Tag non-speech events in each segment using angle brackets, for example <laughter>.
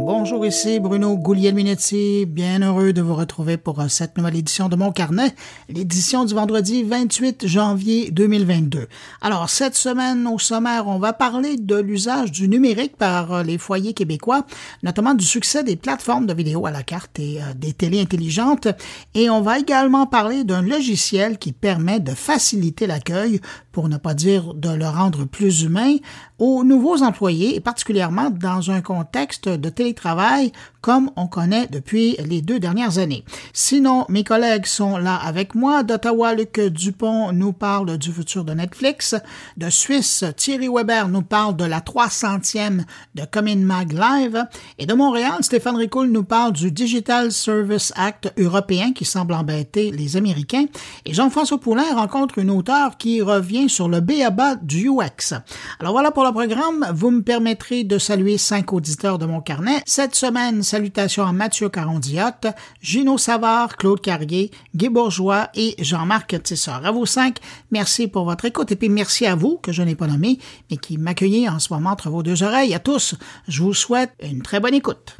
Bonjour, ici Bruno Gouliel-Minetti. Bien heureux de vous retrouver pour euh, cette nouvelle édition de Mon Carnet, l'édition du vendredi 28 janvier 2022. Alors, cette semaine, au sommaire, on va parler de l'usage du numérique par euh, les foyers québécois, notamment du succès des plateformes de vidéo à la carte et euh, des télés intelligentes. Et on va également parler d'un logiciel qui permet de faciliter l'accueil, pour ne pas dire de le rendre plus humain, aux nouveaux employés et particulièrement dans un contexte de télétravail comme on connaît depuis les deux dernières années. Sinon, mes collègues sont là avec moi. D'Ottawa, Luc Dupont nous parle du futur de Netflix. De Suisse, Thierry Weber nous parle de la 300e de Comin Mag Live. Et de Montréal, Stéphane Ricoul nous parle du Digital Service Act européen qui semble embêter les Américains. Et Jean-François Poulain rencontre une auteure qui revient sur le BABA du UX. Alors voilà pour programme. Vous me permettrez de saluer cinq auditeurs de mon carnet. Cette semaine, Salutations à Mathieu Carondiotte, Gino Savard, Claude Carrier, Guy Bourgeois et Jean-Marc Tissot. À vous cinq, merci pour votre écoute et puis merci à vous, que je n'ai pas nommé, mais qui m'accueillez en ce moment entre vos deux oreilles. À tous, je vous souhaite une très bonne écoute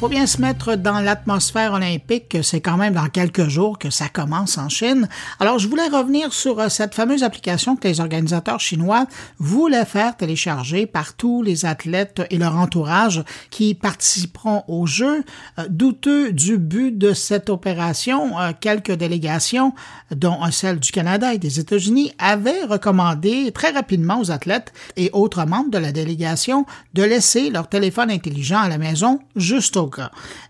faut bien se mettre dans l'atmosphère olympique, c'est quand même dans quelques jours que ça commence en Chine. Alors, je voulais revenir sur euh, cette fameuse application que les organisateurs chinois voulaient faire télécharger par tous les athlètes et leur entourage qui participeront aux Jeux. Euh, douteux du but de cette opération, euh, quelques délégations, dont celle du Canada et des États-Unis, avaient recommandé très rapidement aux athlètes et autres membres de la délégation de laisser leur téléphone intelligent à la maison juste au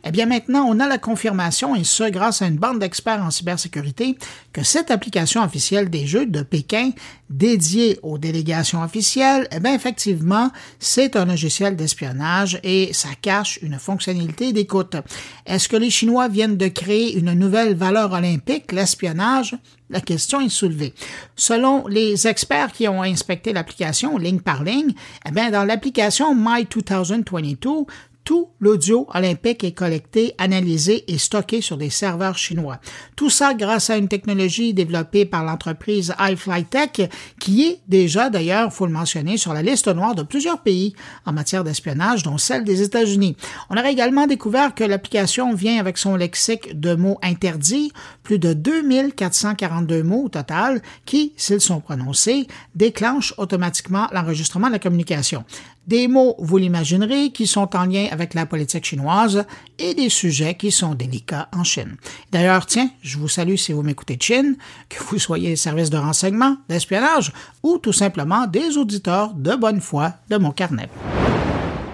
eh bien maintenant, on a la confirmation, et ce grâce à une bande d'experts en cybersécurité, que cette application officielle des Jeux de Pékin dédiée aux délégations officielles, eh bien effectivement, c'est un logiciel d'espionnage et ça cache une fonctionnalité d'écoute. Est-ce que les Chinois viennent de créer une nouvelle valeur olympique, l'espionnage? La question est soulevée. Selon les experts qui ont inspecté l'application ligne par ligne, eh bien, dans l'application My 2022, tout l'audio olympique est collecté, analysé et stocké sur des serveurs chinois. Tout ça grâce à une technologie développée par l'entreprise iFlyTech, qui est déjà, d'ailleurs, faut le mentionner, sur la liste noire de plusieurs pays en matière d'espionnage, dont celle des États-Unis. On aurait également découvert que l'application vient avec son lexique de mots interdits, plus de 2442 mots au total, qui, s'ils sont prononcés, déclenchent automatiquement l'enregistrement de la communication. Des mots, vous l'imaginerez, qui sont en lien avec la politique chinoise et des sujets qui sont délicats en Chine. D'ailleurs, tiens, je vous salue si vous m'écoutez de Chine, que vous soyez service de renseignement, d'espionnage ou tout simplement des auditeurs de bonne foi de mon carnet.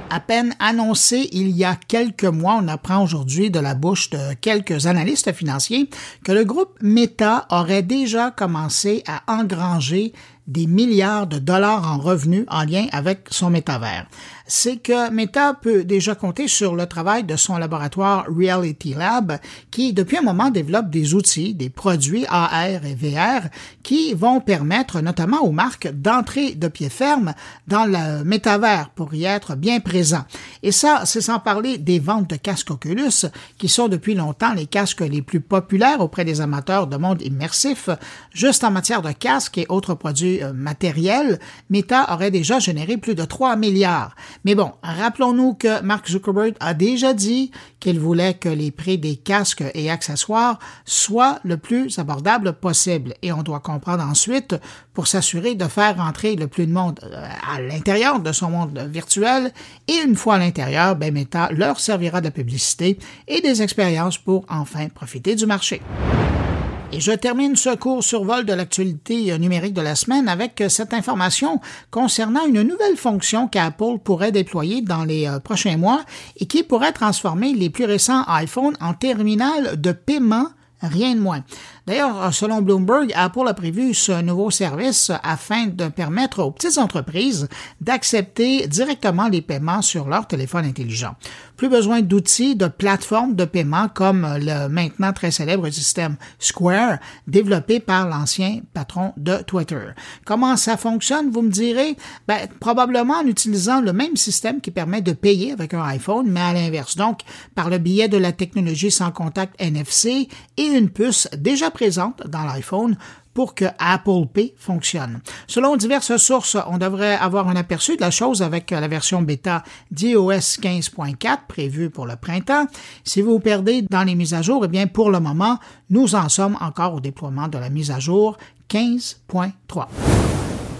À peine annoncé il y a quelques mois, on apprend aujourd'hui de la bouche de quelques analystes financiers que le groupe Meta aurait déjà commencé à engranger des milliards de dollars en revenus en lien avec son métavers c'est que Meta peut déjà compter sur le travail de son laboratoire Reality Lab, qui depuis un moment développe des outils, des produits AR et VR qui vont permettre notamment aux marques d'entrer de pied ferme dans le métavers pour y être bien présent. Et ça, c'est sans parler des ventes de casques Oculus, qui sont depuis longtemps les casques les plus populaires auprès des amateurs de monde immersif. Juste en matière de casques et autres produits euh, matériels, Meta aurait déjà généré plus de 3 milliards. Mais bon, rappelons-nous que Mark Zuckerberg a déjà dit qu'il voulait que les prix des casques et accessoires soient le plus abordables possible. Et on doit comprendre ensuite, pour s'assurer de faire rentrer le plus de monde euh, à l'intérieur de son monde virtuel, et une fois à l'intérieur, ben Meta leur servira de publicité et des expériences pour enfin profiter du marché. Et je termine ce court survol de l'actualité euh, numérique de la semaine avec euh, cette information concernant une nouvelle fonction qu'Apple pourrait déployer dans les euh, prochains mois et qui pourrait transformer les plus récents iPhones en terminal de paiement, rien de moins. D'ailleurs, selon Bloomberg, Apple a prévu ce nouveau service afin de permettre aux petites entreprises d'accepter directement les paiements sur leur téléphone intelligent. Plus besoin d'outils, de plateformes de paiement comme le maintenant très célèbre système Square développé par l'ancien patron de Twitter. Comment ça fonctionne, vous me direz? Ben, probablement en utilisant le même système qui permet de payer avec un iPhone, mais à l'inverse. Donc, par le biais de la technologie sans contact NFC et une puce déjà présente dans l'iPhone pour que Apple Pay fonctionne. Selon diverses sources, on devrait avoir un aperçu de la chose avec la version bêta d'iOS 15.4 prévue pour le printemps. Si vous vous perdez dans les mises à jour, eh bien, pour le moment, nous en sommes encore au déploiement de la mise à jour 15.3.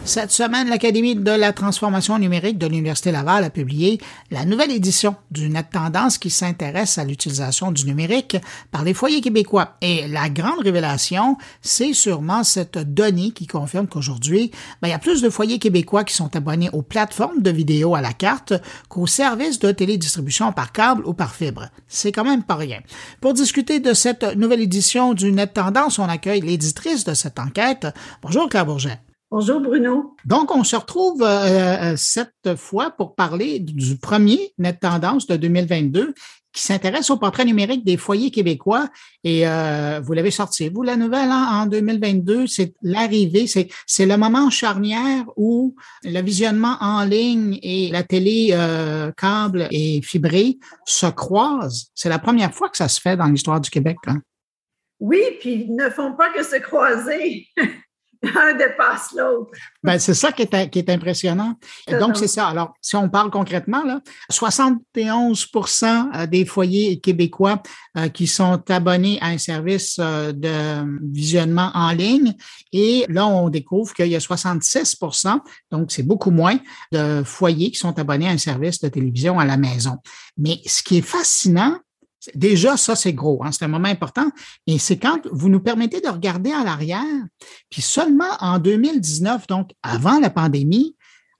Cette semaine, l'Académie de la transformation numérique de l'Université Laval a publié la nouvelle édition du Net Tendance qui s'intéresse à l'utilisation du numérique par les foyers québécois. Et la grande révélation, c'est sûrement cette donnée qui confirme qu'aujourd'hui, ben, il y a plus de foyers québécois qui sont abonnés aux plateformes de vidéo à la carte qu'aux services de télédistribution par câble ou par fibre. C'est quand même pas rien. Pour discuter de cette nouvelle édition du Net Tendance, on accueille l'éditrice de cette enquête. Bonjour Claire Bourget. Bonjour Bruno. Donc, on se retrouve euh, euh, cette fois pour parler du premier Net Tendance de 2022 qui s'intéresse au portrait numérique des foyers québécois. Et euh, vous l'avez sorti, vous, la nouvelle hein, en 2022, c'est l'arrivée, c'est, c'est le moment charnière où le visionnement en ligne et la télé euh, câble et fibrée se croisent. C'est la première fois que ça se fait dans l'histoire du Québec. Hein. Oui, puis ils ne font pas que se croiser. <laughs> <laughs> un dépasse l'autre. Ben, c'est ça qui est, qui est impressionnant. donc, c'est ça. Alors, si on parle concrètement, là, 71% euh, des foyers québécois euh, qui sont abonnés à un service euh, de visionnement en ligne. Et là, on découvre qu'il y a 66% donc c'est beaucoup moins de foyers qui sont abonnés à un service de télévision à la maison. Mais ce qui est fascinant, Déjà, ça, c'est gros, hein, c'est un moment important. Et c'est quand vous nous permettez de regarder à l'arrière, puis seulement en 2019, donc avant la pandémie,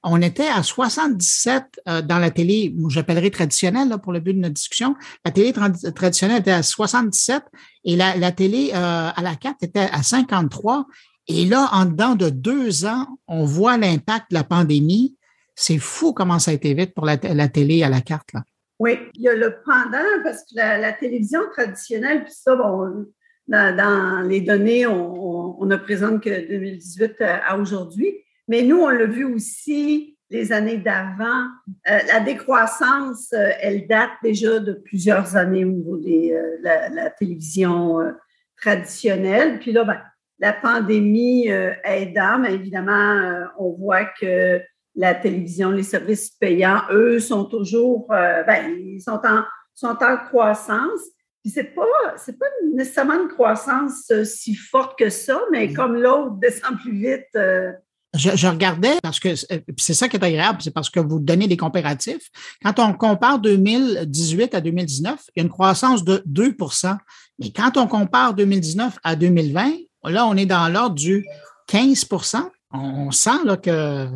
on était à 77 euh, dans la télé, j'appellerais traditionnelle là, pour le but de notre discussion. La télé traditionnelle était à 77 et la, télé euh, à la carte était à 53. Et là, en dedans de deux ans, on voit l'impact de la pandémie. C'est fou comment ça a été vite pour la, la télé à la carte. Là. Oui, il y a le pendant, parce que la, télévision traditionnelle, puis ça, bon, dans, les données, on, ne présente que 2018 à aujourd'hui, mais nous, on l'a vu aussi les années d'avant. Euh, la décroissance, euh, elle date déjà de plusieurs années au niveau de euh, la, télévision traditionnelle. Puis là, ben, la pandémie aidant, mais évidemment, on voit que la télévision, les services payants, eux, sont toujours, euh, ben, ils sont en, sont en croissance. Puis c'est pas, c'est pas nécessairement une croissance euh, si forte que ça, mais mm. comme l'autre <laughs> descend plus vite. Euh, je, regardais parce que c'est ça qui est agréable, c'est parce que vous donnez des comparatifs. Quand on compare 2018 à 2019, il y a une croissance de 2% Mais quand on compare 2019 à 2020, là, on est dans l'ordre du 15% On sent là, que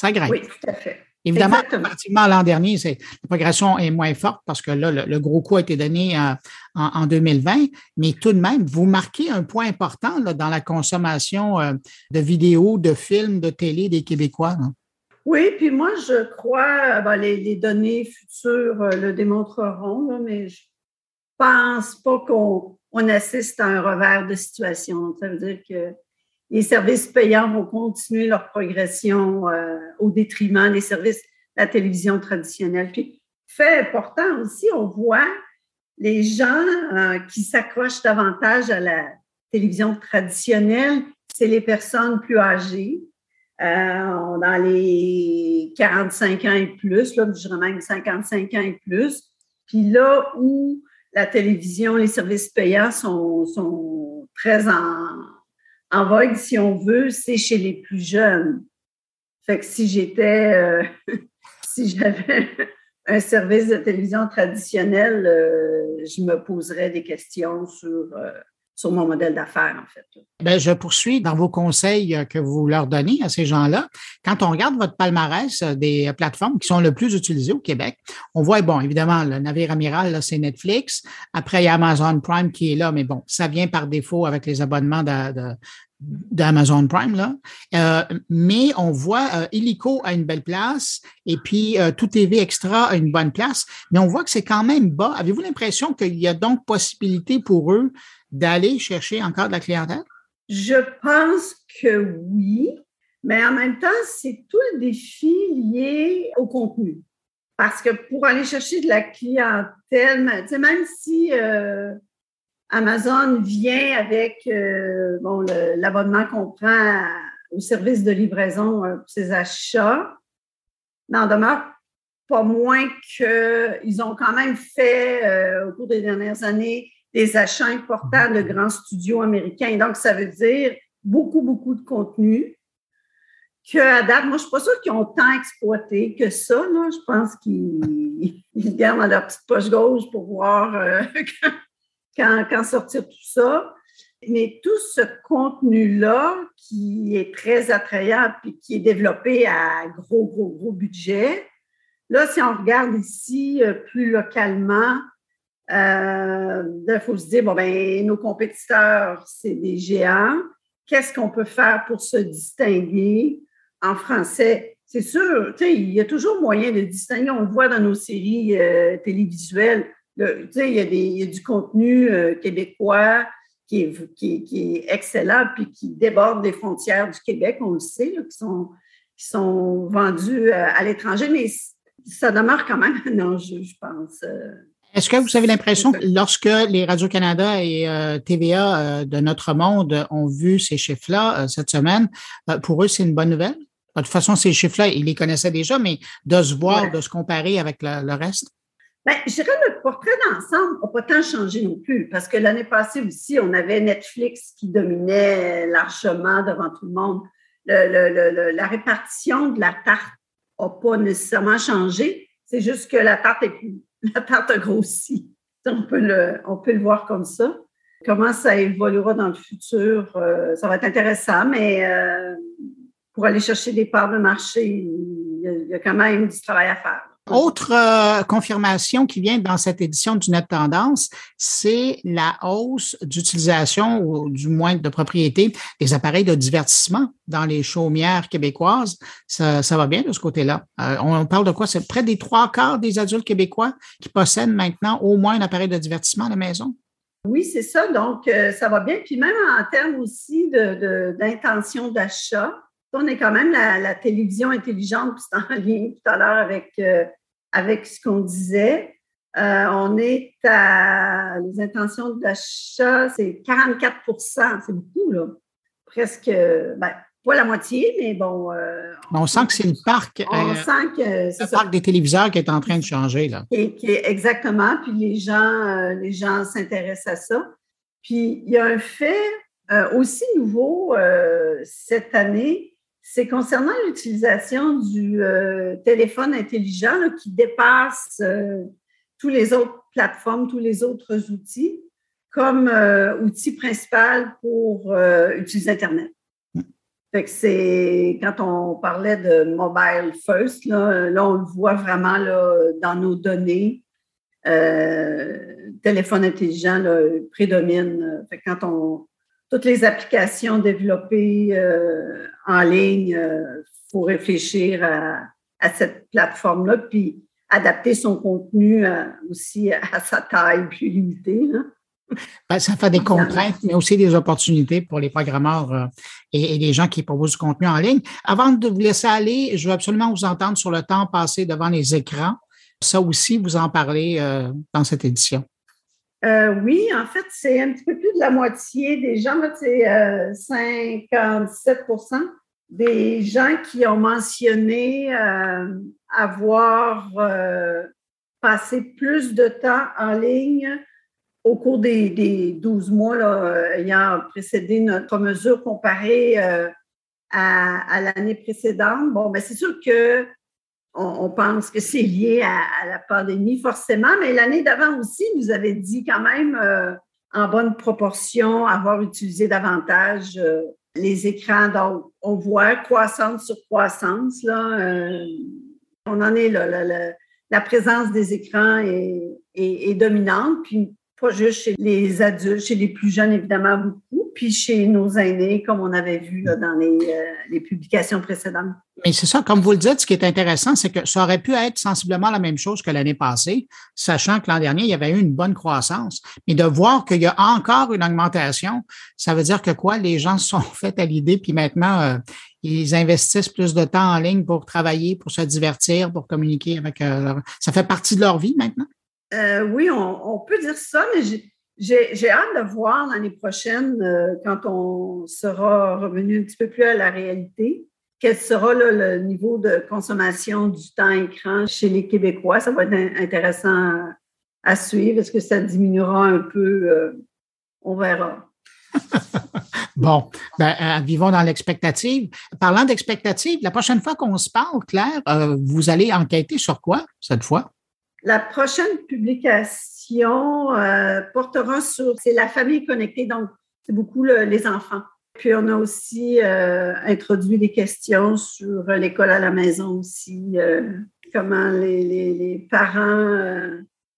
ça grimpe. Oui, tout à fait. Évidemment, comparativement à l'an dernier, la progression est moins forte parce que là, le, gros coup a été donné euh, en, 2020, mais tout de même, vous marquez un point important dans la consommation euh, de vidéos, de films, de télé des Québécois. Oui, puis moi, je crois, ben, les, données futures euh, le démontreront, mais je pense pas qu'on assiste à un revers de situation. Ça veut dire que les services payants vont continuer leur progression euh, au détriment des services de la télévision traditionnelle. Puis, fait important aussi, on voit les gens euh, qui s'accrochent davantage à la télévision traditionnelle, c'est les personnes plus âgées, euh, dans les 45 ans et plus, là, je même 55 ans et plus. Puis là où la télévision, les services payants sont, sont très en, en vogue, si on veut, c'est chez les plus jeunes. Fait que si j'étais, euh, <laughs> si j'avais un service de télévision traditionnel, euh, je me poserais des questions sur, euh, sur mon modèle d'affaires, en fait. Bien, je poursuis dans vos conseils que vous leur donnez à ces gens-là. Quand on regarde votre palmarès des plateformes qui sont le plus utilisées au Québec, on voit, bon, évidemment, le navire amiral, c'est Netflix. Après, il y a Amazon Prime qui est là, mais bon, ça vient par défaut avec les abonnements d'Amazon Prime, là. Euh, mais on voit euh, Illico à une belle place et puis euh, Tout TV Extra à une bonne place, mais on voit que c'est quand même bas. Avez-vous l'impression qu'il y a donc possibilité pour eux d'aller chercher encore de la clientèle? Je pense que oui, mais en même temps, c'est tout le défi lié au contenu. Parce que pour aller chercher de la clientèle, même si Amazon vient avec euh, bon, l'abonnement qu'on prend au service de livraison euh, pour ses achats. Mais en demeure pas moins qu'ils ont quand même fait, euh, au cours des dernières années, des achats importants de grands studios américains. Donc, ça veut dire beaucoup, beaucoup de contenu qu'à date, moi, je ne suis pas sûre qu'ils ont tant exploité que ça. Je pense qu'ils <laughs> gardent dans leur petite poche gauche pour voir <laughs> quand, sortir tout ça. Mais tout ce contenu-là, qui est très attrayant et qui est développé à gros, gros, gros budget, là, si on regarde ici euh, plus localement, euh, il faut se dire, bon, ben, nos compétiteurs, c'est des géants. Qu'est-ce qu'on peut faire pour se distinguer en français? C'est sûr, il y a toujours moyen de distinguer. On le voit dans nos séries euh, télévisuelles il y, a du contenu euh, québécois qui est, excellent puis qui déborde des frontières du Québec, on le sait, qui, sont, qui vendus euh, à, l'étranger, mais ça demeure quand même un enjeu, je pense. Euh. Est-ce que vous avez l'impression que lorsque les Radio-Canada et TVA de notre monde ont vu ces chiffres-là cette semaine, pour eux, c'est une bonne nouvelle? De toute façon, ces chiffres-là, ils les connaissaient déjà, mais de se voir, de se comparer avec le reste? Bien, je dirais le portrait d'ensemble n'a pas tant changé non plus, parce que l'année passée aussi, on avait Netflix qui dominait largement devant tout le monde. la répartition de la tarte n'a pas nécessairement changé. C'est juste que la tarte est plus, <laughs> la tarte a grossi. On peut le, on peut le voir comme ça. Comment ça évoluera dans le futur, euh, ça va être intéressant, mais euh, pour aller chercher des parts de marché, il y a quand même du travail à faire. Autre euh, confirmation qui vient dans cette édition du Net Tendance, c'est la hausse d'utilisation ou du moins de propriété des appareils de divertissement dans les chaumières québécoises. Ça, va bien de ce côté-là. Euh, on parle de quoi? C'est près des trois quarts des adultes québécois qui possèdent maintenant au moins un appareil de divertissement à la maison. Oui, c'est ça. Donc, euh, ça va bien. Puis même en termes aussi d'intention d'achat, on est quand même la, télévision intelligente, puis c'est en <laughs> lien tout à l'heure avec avec ce qu'on disait. Euh, on est à les intentions d'achat, c'est 44% C'est beaucoup, là. Presque, ben, pas la moitié, mais bon. Euh, on, sent que c'est le parc. On euh, sent que c'est le parc des téléviseurs qui est en train de changer, là. Et, qui est, exactement. Puis les gens, les gens s'intéressent à ça. Puis il y a un fait aussi nouveau cette année c'est concernant l'utilisation du euh, téléphone intelligent qui dépasse euh, tous les autres plateformes, tous les autres outils, comme euh, outil principal pour utiliser Internet. Fait que c'est quand on parlait de mobile first, là, on le voit vraiment là, dans nos données. téléphone intelligent prédomine. Fait que quand on, toutes les applications développées euh, en ligne, il euh, faut réfléchir à, cette plateforme-là, puis adapter son contenu euh, aussi à sa taille plus limitée. Ben, ça fait des contraintes, mais aussi des opportunités pour les programmeurs et, les gens qui proposent du contenu en ligne. Avant de vous laisser aller, je veux absolument vous entendre sur le temps passé devant les écrans. Ça aussi, vous en parlez dans cette édition. Euh, oui, en fait, c'est un petit peu plus la moitié des gens, c'est 57% euh, des gens qui ont mentionné euh, avoir passé plus de temps en ligne au cours des, des 12 mois là, ayant précédé notre mesure comparée à, à l'année précédente. Bon, ben, c'est sûr que on, pense que c'est lié à, la pandémie, forcément, mais l'année d'avant aussi, vous avez dit quand même euh, en bonne proportion avoir utilisé davantage euh, les écrans. Donc, on voit croissance sur croissance. Là, euh, on en est là. La, présence des écrans est, est, dominante, puis pas juste chez les adultes, chez les plus jeunes, évidemment, beaucoup, puis chez nos aînés, comme on avait vu dans les, les publications précédentes. Mais c'est ça, comme vous le dites, ce qui est intéressant, c'est que ça aurait pu être sensiblement la même chose que l'année passée, sachant que l'an dernier, il y avait eu une bonne croissance. Mais de voir qu'il y a encore une augmentation, ça veut dire que quoi? Les gens se sont <laughs> faits à l'idée, puis maintenant, euh, ils investissent plus de temps en ligne pour travailler, pour se divertir, pour communiquer avec euh, leur... Ça fait partie de leur vie maintenant? Euh, oui, on, peut dire ça, mais j'ai hâte de voir l'année prochaine, euh, quand on sera revenu un petit peu plus à la réalité, quel sera le niveau de consommation du temps écran chez les Québécois. Ça va être intéressant à suivre. Est-ce que ça diminuera un peu? Euh, on verra. <laughs> bon, ben, euh, vivons dans l'expectative. Parlant d'expectative, la prochaine fois qu'on se parle, Claire, vous allez enquêter sur quoi cette fois? La prochaine publication euh, portera sur, c'est la famille connectée, donc c'est beaucoup les enfants. Puis on a aussi euh, introduit des questions sur l'école à la maison aussi, euh, comment les, parents,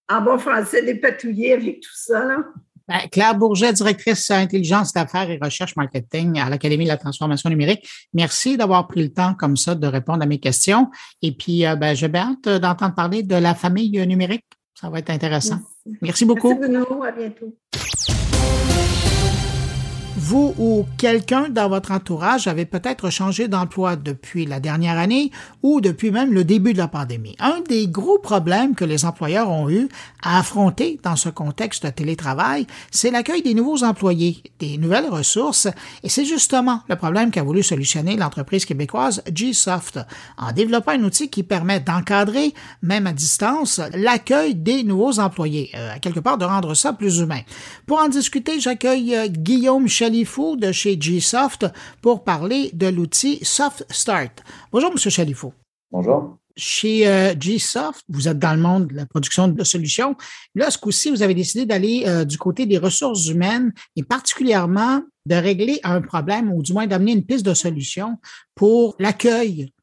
en bon français, dépatouiller avec tout ça. Là. Ben, Claire Bourget, directrice intelligence d'affaires et recherche marketing à l'Académie de la transformation numérique. Merci d'avoir pris le temps comme ça de répondre à mes questions. Et puis, ben, j'ai hâte d'entendre parler de la famille numérique. Ça va être intéressant. Merci, beaucoup. Merci Bruno. À bientôt. Vous ou quelqu'un dans votre entourage avait peut-être changé d'emploi depuis la dernière année ou depuis même le début de la pandémie. Un des gros problèmes que les employeurs ont eu à affronter dans ce contexte de télétravail, c'est l'accueil des nouveaux employés, des nouvelles ressources, et c'est justement le problème qu'a voulu solutionner l'entreprise québécoise Gsoft en développant un outil qui permet d'encadrer, même à distance, l'accueil des nouveaux employés, euh, quelque part de rendre ça plus humain. Pour en discuter, j'accueille euh, Guillaume Chalifou de chez Gsoft pour parler de l'outil Soft Start. Bonjour, Monsieur Chalifou. Bonjour. Chez euh, Gsoft, vous êtes dans le monde de la production de solutions. Là, ce coup-ci, vous avez décidé d'aller euh, du côté des ressources humaines et particulièrement de régler un problème ou du moins d'amener une piste de solution pour l'accueil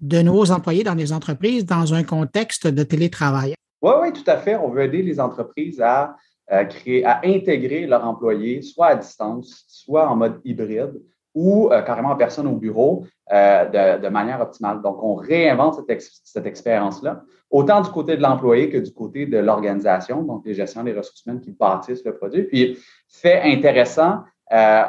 de nouveaux employés dans des entreprises dans un contexte de télétravail. Oui, oui, tout à fait. On veut aider les entreprises à à, créer, à intégrer leurs employés, soit à distance, soit en mode hybride ou euh, carrément en personne au bureau euh, de, manière optimale. Donc, on réinvente cette, expérience-là, autant du côté de l'employé que du côté de l'organisation, donc les gestions des ressources humaines qui bâtissent le produit. Puis, fait intéressant, euh,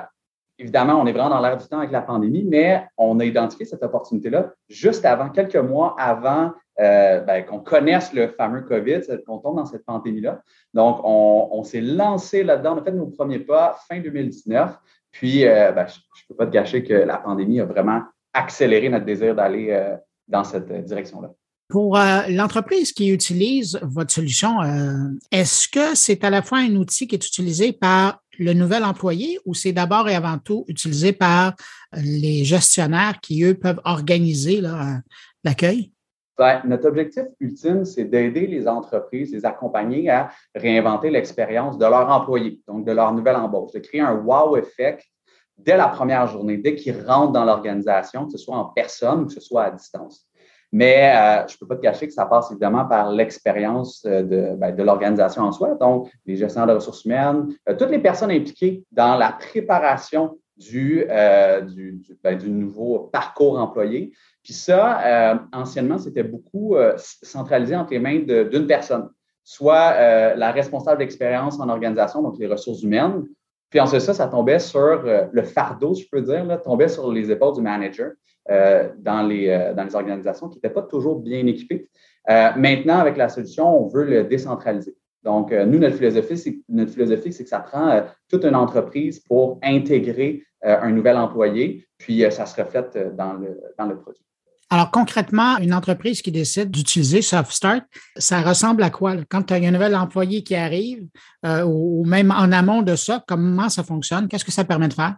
évidemment, on est vraiment dans l'air du temps avec la pandémie, mais on a identifié cette opportunité-là juste avant, quelques mois avant euh, ben, qu'on connaisse le fameux COVID, qu'on tombe dans cette pandémie-là. Donc, on, s'est lancé là-dedans, on a fait nos premiers pas fin 2019. Puis, euh, ben, je ne peux pas te gâcher que la pandémie a vraiment accéléré notre désir d'aller euh, dans cette direction-là. Pour l'entreprise qui utilise votre solution, est-ce que c'est à la fois un outil qui est utilisé par le nouvel employé ou c'est d'abord et avant tout utilisé par les gestionnaires qui, eux, peuvent organiser l'accueil? Ben, notre objectif ultime, c'est d'aider les entreprises, les accompagner à réinventer l'expérience de leurs employés, donc de leur nouvelle embauche, de créer un wow effect dès la première journée, dès qu'ils rentrent dans l'organisation, que ce soit en personne ou que ce soit à distance. Mais euh, je ne peux pas te cacher que ça passe évidemment par l'expérience euh, de, ben, de l'organisation en soi, donc les gestionnaires de ressources humaines, euh, toutes les personnes impliquées dans la préparation du, du, ben, du, nouveau parcours employé. Puis ça, anciennement, c'était beaucoup centralisé entre les mains d'une personne, soit la responsable d'expérience en organisation, donc les ressources humaines. Puis ensuite, ça, ça tombait sur le fardeau, je peux dire, tombait sur les épaules du manager. Euh, dans, les, euh, dans les organisations qui n'étaient pas toujours bien équipées. Euh, maintenant, avec la solution, on veut le décentraliser. Donc, nous, notre philosophie, c'est, notre philosophie, c'est que ça prend toute une entreprise pour intégrer un nouvel employé, puis ça se reflète dans le, dans le produit. Alors, concrètement, une entreprise qui décide d'utiliser SoftStart, ça ressemble à quoi? Quand tu as un nouvel employé qui arrive, ou même en amont de ça, comment ça fonctionne? Qu'est-ce que ça permet de faire?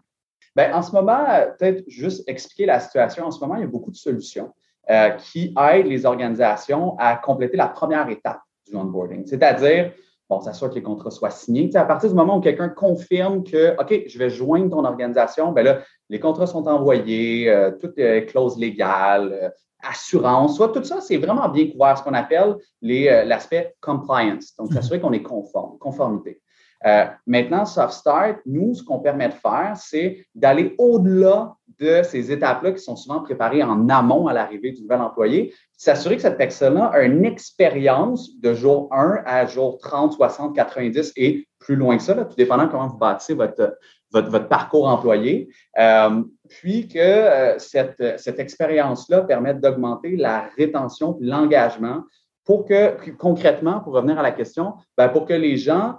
Bien, en ce moment, peut-être juste expliquer la situation. En ce moment, il y a beaucoup de solutions euh, qui aident les organisations à compléter la première étape du onboarding, c'est-à-dire, bon, s'assurer que les contrats soient signés. à partir du moment où quelqu'un confirme que, OK, je vais joindre ton organisation, bien là, les contrats sont envoyés, euh, toutes les clauses légales, euh, assurance, soit tout ça, c'est vraiment bien couvert, ce qu'on appelle l'aspect compliance. Donc, s'assurer qu'on est conforme, conformité. Euh, maintenant, Soft Start, nous, ce qu'on permet de faire, c'est d'aller au-delà de ces étapes-là qui sont souvent préparées en amont à l'arrivée du nouvel employé, s'assurer que cette personne-là a une expérience de jour 1 à jour 30, 60, 90 et plus loin que ça, tout dépendant comment vous bâtissez votre, votre, parcours employé. Euh, puis que euh, cette, cette expérience-là permette d'augmenter la rétention l'engagement pour que, concrètement, pour revenir à la question, ben, pour que les gens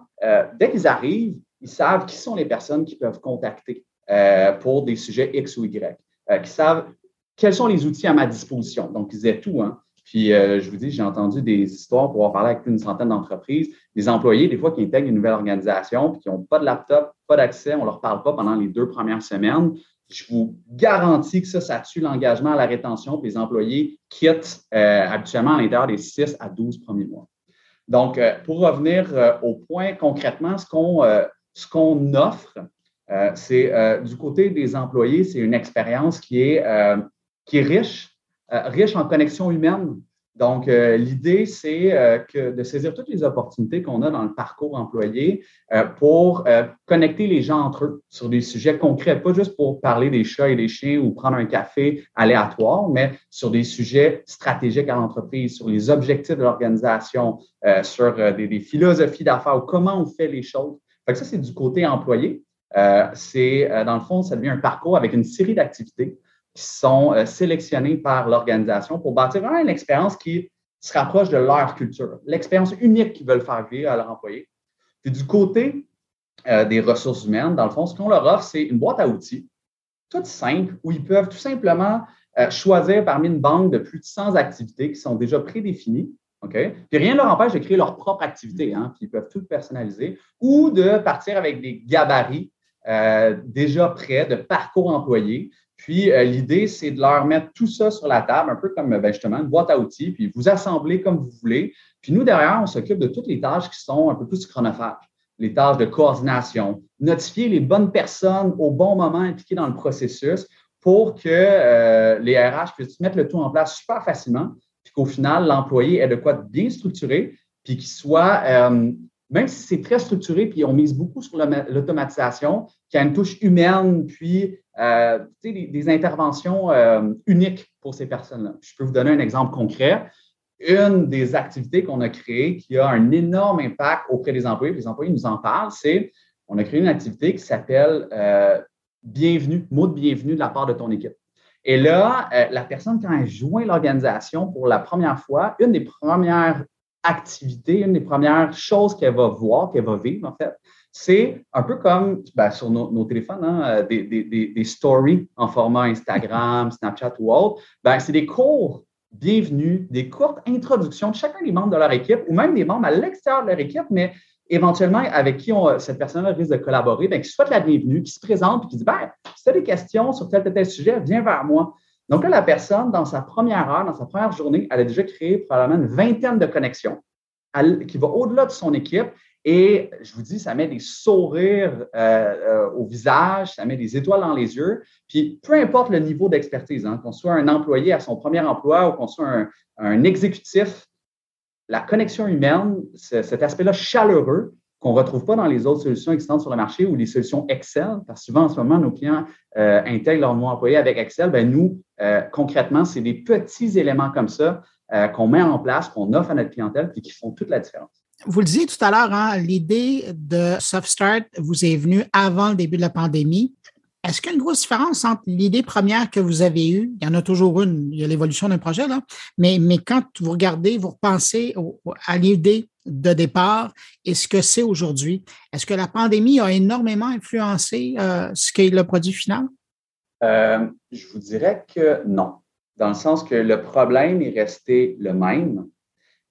dès qu'ils arrivent, ils savent qui sont les personnes qui peuvent contacter pour des sujets X ou Y, qui savent quels sont les outils à ma disposition. Donc, ils aient tout. Hein. Puis, je vous dis, j'ai entendu des histoires pour avoir parlé avec plus d'une centaine d'entreprises, des employés, des fois, qui intègrent une nouvelle organisation, puis qui n'ont pas de laptop, pas d'accès, on ne leur parle pas pendant les deux premières semaines je vous garantis que ça, ça tue l'engagement à la rétention, puis les employés quittent euh, habituellement à l'intérieur des 6 à 12 premiers mois. Donc, euh, pour revenir euh, au point concrètement, ce qu'on qu'on offre, c'est du côté des employés, c'est une expérience qui est, qui est riche, riche en connexion humaine, donc, euh, l'idée, c'est euh, que de saisir toutes les opportunités qu'on a dans le parcours employé euh, pour connecter les gens entre eux sur des sujets concrets, pas juste pour parler des chats et des chiens ou prendre un café aléatoire, mais sur des sujets stratégiques à l'entreprise, sur les objectifs de l'organisation, sur des, des, philosophies d'affaires ou comment on fait les choses. Fait ça, c'est du côté employé. c'est, dans le fond, ça devient un parcours avec une série d'activités qui sont euh, sélectionnés par l'organisation pour bâtir une expérience qui se rapproche de leur culture, l'expérience unique qu'ils veulent faire vivre à leurs employés. Puis du côté euh, des ressources humaines, dans le fond, ce qu'on leur offre, c'est une boîte à outils, toute simple, où ils peuvent tout simplement euh, choisir parmi une banque de plus de 100 activités qui sont déjà prédéfinies. Puis rien ne leur empêche de créer leur propre activité, hein, puis ils peuvent tout personnaliser, ou de partir avec des gabarits déjà prêts de parcours employés puis euh, l'idée, c'est de leur mettre tout ça sur la table, un peu comme ben, justement une boîte à outils, puis vous assemblez comme vous voulez. Puis nous, derrière, on s'occupe de toutes les tâches qui sont un peu plus chronophages, les tâches de coordination, notifier les bonnes personnes au bon moment impliquées dans le processus pour que euh, les RH puissent mettre le tout en place super facilement, puis qu'au final, l'employé ait de quoi de bien structuré, puis qu'il soit euh, même si c'est très structuré, puis on mise beaucoup sur l'automatisation, qui a une touche humaine, puis euh, des, interventions euh, uniques pour ces personnes-là. Je peux vous donner un exemple concret. Une des activités qu'on a créées qui a un énorme impact auprès des employés, les employés nous en parlent, c'est on a créé une activité qui s'appelle euh, Bienvenue, mot de bienvenue de la part de ton équipe. Et là, la personne, quand elle joint l'organisation pour la première fois, une des premières activité, une des premières choses qu'elle va voir, qu'elle va vivre, en fait, c'est un peu comme ben, sur nos, téléphones, hein, euh, des, des, des, stories en format Instagram, <laughs> Snapchat ou autre. Ben, c'est des cours bienvenus, des courtes introductions de chacun des membres de leur équipe ou même des membres à l'extérieur de leur équipe, mais éventuellement avec qui on, cette personne-là risque de collaborer, ben, qui souhaite la bienvenue, qui se présente et qui dit ben, si tu as des questions sur tel ou tel sujet, viens vers moi. Donc là, la personne, dans sa première heure, dans sa première journée, elle a déjà créé probablement une vingtaine de connexions qui va au-delà de son équipe. Et je vous dis, ça met des sourires euh, euh, au visage, ça met des étoiles dans les yeux. Puis peu importe le niveau d'expertise, hein, qu'on soit un employé à son premier emploi ou qu'on soit un, exécutif, la connexion humaine, cet aspect-là chaleureux, qu'on ne retrouve pas dans les autres solutions existantes sur le marché ou les solutions Excel, parce que souvent en ce moment, nos clients euh, intègrent leur nouveau employé avec Excel. Ben nous, euh, concrètement, c'est des petits éléments comme ça euh, qu'on met en place, qu'on offre à notre clientèle, puis qui font toute la différence. Vous le disiez tout à l'heure, hein, l'idée de SoftStart vous est venue avant le début de la pandémie. Est-ce qu'il y a une grosse différence entre l'idée première que vous avez eue, il y en a toujours une, il y a l'évolution d'un projet, mais, mais quand vous regardez, vous repensez à l'idée de départ et ce que c'est aujourd'hui. Est-ce que la pandémie a énormément influencé euh, ce qu'est le produit final? Euh, je vous dirais que non, dans le sens que le problème est resté le même.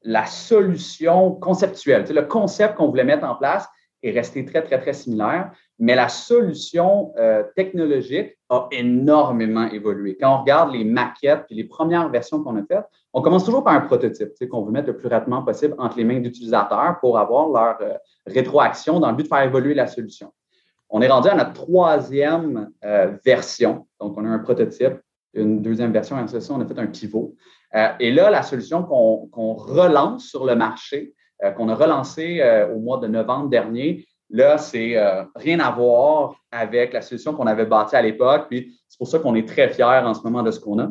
La solution conceptuelle, le concept qu'on voulait mettre en place est resté très, très, très similaire, mais la solution euh, technologique a énormément évolué. Quand on regarde les maquettes et les premières versions qu'on a faites, on commence toujours par un prototype qu'on veut mettre le plus rapidement possible entre les mains d'utilisateurs pour avoir leur euh, rétroaction dans le but de faire évoluer la solution. On est rendu à notre troisième euh, version. Donc, on a un prototype, une deuxième version, et on a fait un pivot. Euh, et là, la solution qu'on relance sur le marché, qu'on a relancé au mois de novembre dernier, là, c'est rien à voir avec la solution qu'on avait bâtie à l'époque. Puis, c'est pour ça qu'on est très fiers en ce moment de ce qu'on a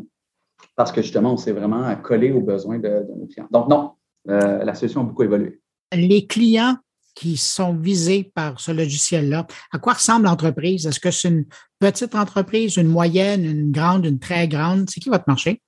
parce que justement, on s'est vraiment collé aux besoins de, nos clients. Donc, non, euh, la solution a beaucoup évolué. Les clients qui sont visés par ce logiciel-là, à quoi ressemble l'entreprise? Est-ce que c'est une petite entreprise, une moyenne, une grande, une très grande? C'est qui votre marché?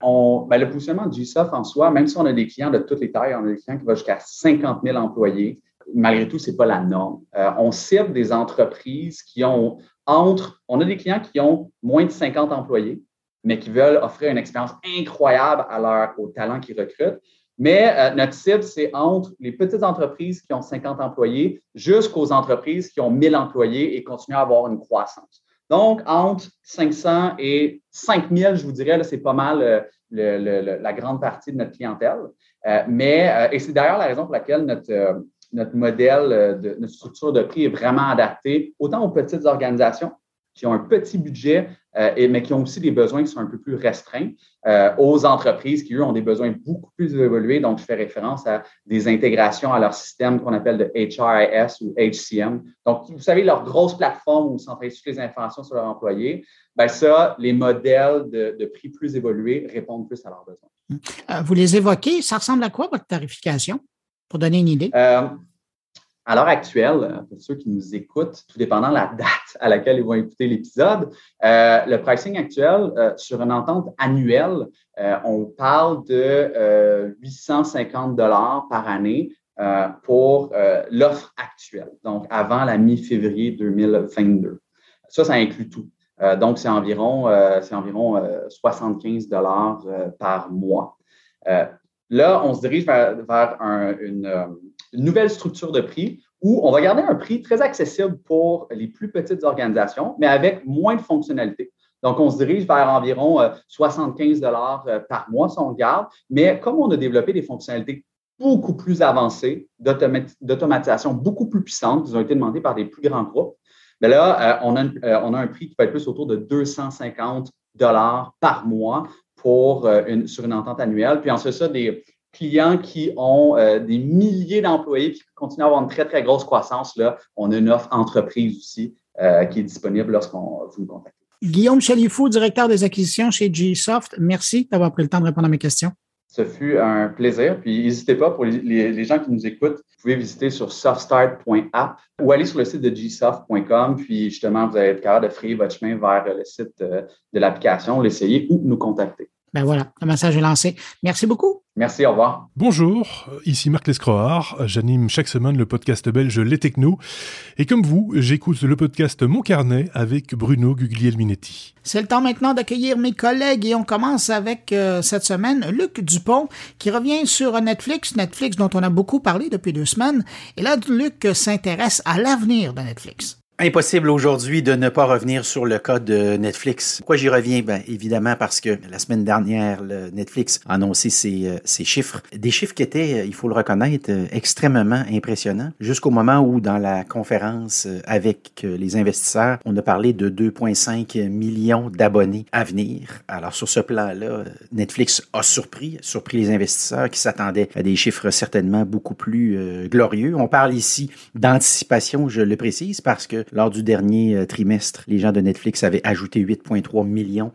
On, ben, le positionnement de GSoft en soi, même si on a des clients de toutes les tailles, on a des clients qui vont jusqu'à 50 000 employés, malgré tout, ce n'est pas la norme. on cible des entreprises qui ont entre, on a des clients qui ont moins de 50 employés, mais qui veulent offrir une expérience incroyable à aux talents qu'ils recrutent. Mais euh, notre cible, c'est entre les petites entreprises qui ont 50 employés jusqu'aux entreprises qui ont 1000 employés et continuent à avoir une croissance. Donc, entre 500 et 5000, je vous dirais, c'est pas mal euh, la grande partie de notre clientèle. Euh, mais, et c'est d'ailleurs la raison pour laquelle notre, notre modèle, de, notre structure de prix est vraiment adapté autant aux petites organisations qui ont un petit budget, euh, mais qui ont aussi des besoins qui sont un peu plus restreints, euh, aux entreprises qui, eux, ont des besoins beaucoup plus évolués. Donc, je fais référence à des intégrations à leur système qu'on appelle de HRIS ou HCM. Donc, vous savez, leur grosse plateforme où ils centralisent toutes les informations sur leurs employés, bien ça, les modèles de, de, prix plus évolués répondent plus à leurs besoins. Euh, vous les évoquez, ça ressemble à quoi votre tarification, pour donner une idée? à l'heure actuelle, euh, pour ceux qui nous écoutent, tout dépendant de la <laughs> date à laquelle ils vont écouter l'épisode, euh, le pricing actuel euh, sur une entente annuelle, on parle de 850 dollars par année pour l'offre actuelle, donc avant la mi-février 2022. Ça, ça inclut tout. donc, c'est environ, environ 75 dollars par mois. Là, on se dirige vers, une une nouvelle structure de prix où on va garder un prix très accessible pour les plus petites organisations, mais avec moins de fonctionnalités. Donc, on se dirige vers environ 75 euh, euh, par mois si on garde, mais comme on a développé des fonctionnalités beaucoup plus avancées d'automatisation beaucoup plus puissantes qui ont été demandées par des plus grands groupes, ben là, euh, on, a, on a un prix qui peut être plus autour de 250 dollars par mois pour une, sur une entente annuelle. Puis ensuite ça, des, clients qui ont euh, des milliers d'employés qui continuent à avoir une très, très grosse croissance, là, on a une offre entreprise aussi euh, qui est disponible lorsqu'on vous nous contactez. Guillaume Chalifou, directeur des acquisitions chez Gsoft, merci d'avoir pris le temps de répondre à mes questions. Ce fut un plaisir. Puis n'hésitez pas, pour les, gens qui nous écoutent, vous pouvez visiter sur softstart.app ou aller sur le site de gsoft.com. Puis justement, vous allez être capable de frayer votre chemin vers le site euh, de l'application, l'essayer ou nous contacter. Ben voilà, le message est lancé. Merci beaucoup. Merci, au revoir. Bonjour, ici Marc Lescroard. J'anime chaque semaine le podcast belge Les Technos. Et comme vous, j'écoute le podcast Mon Carnet avec Bruno Guglielminetti. C'est le temps maintenant d'accueillir mes collègues et on commence avec euh, cette semaine Luc Dupont qui revient sur Netflix, Netflix dont on a beaucoup parlé depuis deux semaines. Et là, Luc s'intéresse à l'avenir de Netflix. Impossible aujourd'hui de ne pas revenir sur le cas de Netflix. Pourquoi j'y reviens? Ben, évidemment parce que la semaine dernière, le Netflix a annoncé ses, euh, ses, chiffres. Des chiffres qui étaient, euh, il faut le reconnaître, euh, extrêmement impressionnants. Jusqu'au moment où, dans la conférence avec les investisseurs, on a parlé de 2,5 millions d'abonnés à venir. Alors, sur ce plan-là, Netflix a surpris, surpris les investisseurs qui s'attendaient à des chiffres certainement beaucoup plus glorieux. On parle ici d'anticipation, je le précise, parce que lors du dernier euh, trimestre, les gens de Netflix avaient ajouté 8,3 millions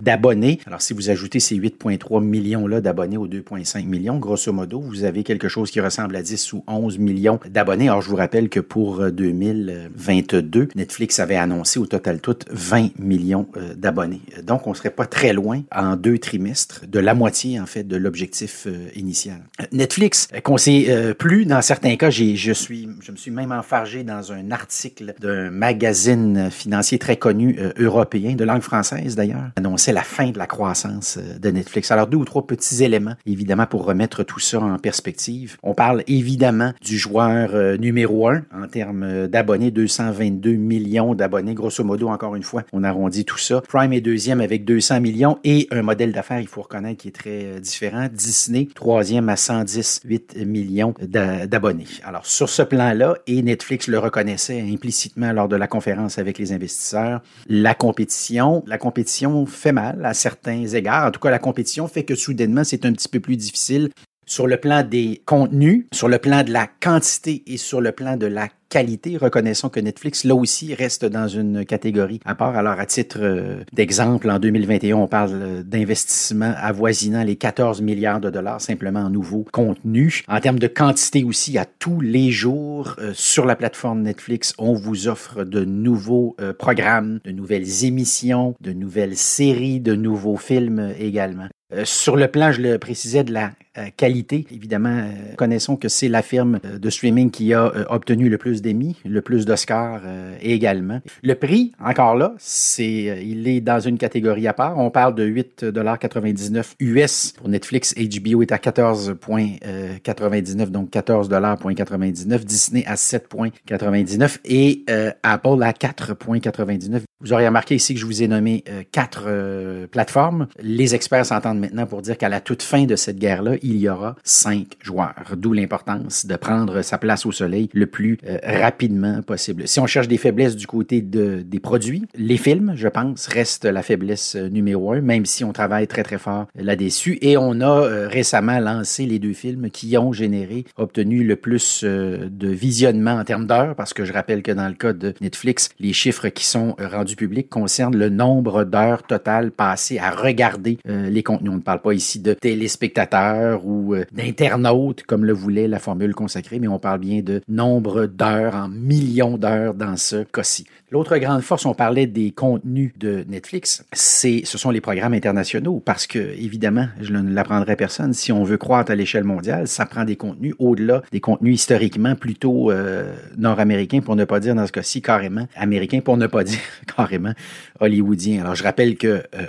d'abonnés. Alors, si vous ajoutez ces 8,3 millions-là d'abonnés aux 2,5 millions, grosso modo, vous avez quelque chose qui ressemble à 10 ou 11 millions d'abonnés. Alors, je vous rappelle que pour 2022, euh, Netflix avait annoncé au total tout 20 millions euh, d'abonnés. Donc, on ne serait pas très loin en deux trimestres de la moitié, en fait, de l'objectif initial. Netflix, qu'on sait plus, dans certains cas, je, suis, je me suis même enfargé dans un article de un magazine financier très connu euh, européen, de langue française d'ailleurs, annonçait la fin de la croissance euh, de Netflix. Alors deux ou trois petits éléments, évidemment, pour remettre tout ça en perspective. On parle évidemment du joueur euh, numéro un en termes d'abonnés, 222 millions d'abonnés, grosso modo, encore une fois, on arrondit tout ça. Prime est deuxième avec 200 millions et un modèle d'affaires, il faut reconnaître, qui est très différent. Disney, troisième à 118 millions d'abonnés. Alors sur ce plan-là, et Netflix le reconnaissait implicitement lors de la conférence avec les investisseurs. La compétition, la compétition fait mal à certains égards. En tout cas, la compétition fait que soudainement, c'est un petit peu plus difficile sur le plan des contenus, sur le plan de la quantité et sur le plan de la qualité. Reconnaissons que Netflix, là aussi, reste dans une catégorie à part. Alors, à titre euh, d'exemple, en 2021, on parle d'investissements avoisinant les 14 milliards de dollars simplement en nouveaux contenus. En termes de quantité aussi, à tous les jours, euh, sur la plateforme Netflix, on vous offre de nouveaux euh, programmes, de nouvelles émissions, de nouvelles séries, de nouveaux films également. sur le plan, je le précisais, de la qualité. Évidemment, connaissons que c'est la firme de streaming qui a obtenu le plus d'Emmy, le plus d'Oscars également. Le prix, encore là, c'est, il est dans une catégorie à part. On parle de 8,99 US pour Netflix. HBO est à 14,99, donc 14,99. Disney à 7,99 et Apple à 4,99. Vous aurez remarqué ici que je vous ai nommé euh, quatre euh, plateformes. Les experts s'entendent maintenant pour dire qu'à la toute fin de cette guerre-là, il y aura cinq joueurs, d'où l'importance de prendre sa place au soleil le plus euh, rapidement possible. Si on cherche des faiblesses du côté de, des produits, les films, je pense, restent la faiblesse numéro un, même si on travaille très très fort là-dessus. Et on a récemment lancé les deux films qui ont généré, obtenu le plus de visionnement en termes d'heures, parce que je rappelle que dans le cas de Netflix, les chiffres qui sont rendus public concerne le nombre d'heures totales passées à regarder euh, les contenus. On ne parle pas ici de téléspectateurs ou euh, d'internautes, comme le voulait la formule consacrée, mais on parle bien de nombre d'heures en millions d'heures dans ce cas-ci. L'autre grande force, on parlait des contenus de Netflix, c'est, ce sont les programmes internationaux, parce que, évidemment, je ne l'apprendrai personne, si on veut croître à l'échelle mondiale, ça prend des contenus au-delà des contenus historiquement plutôt euh, nord-américains, pour ne pas dire dans ce cas-ci carrément américains, pour ne pas <laughs> dire carrément hollywoodien. Alors, je rappelle que euh,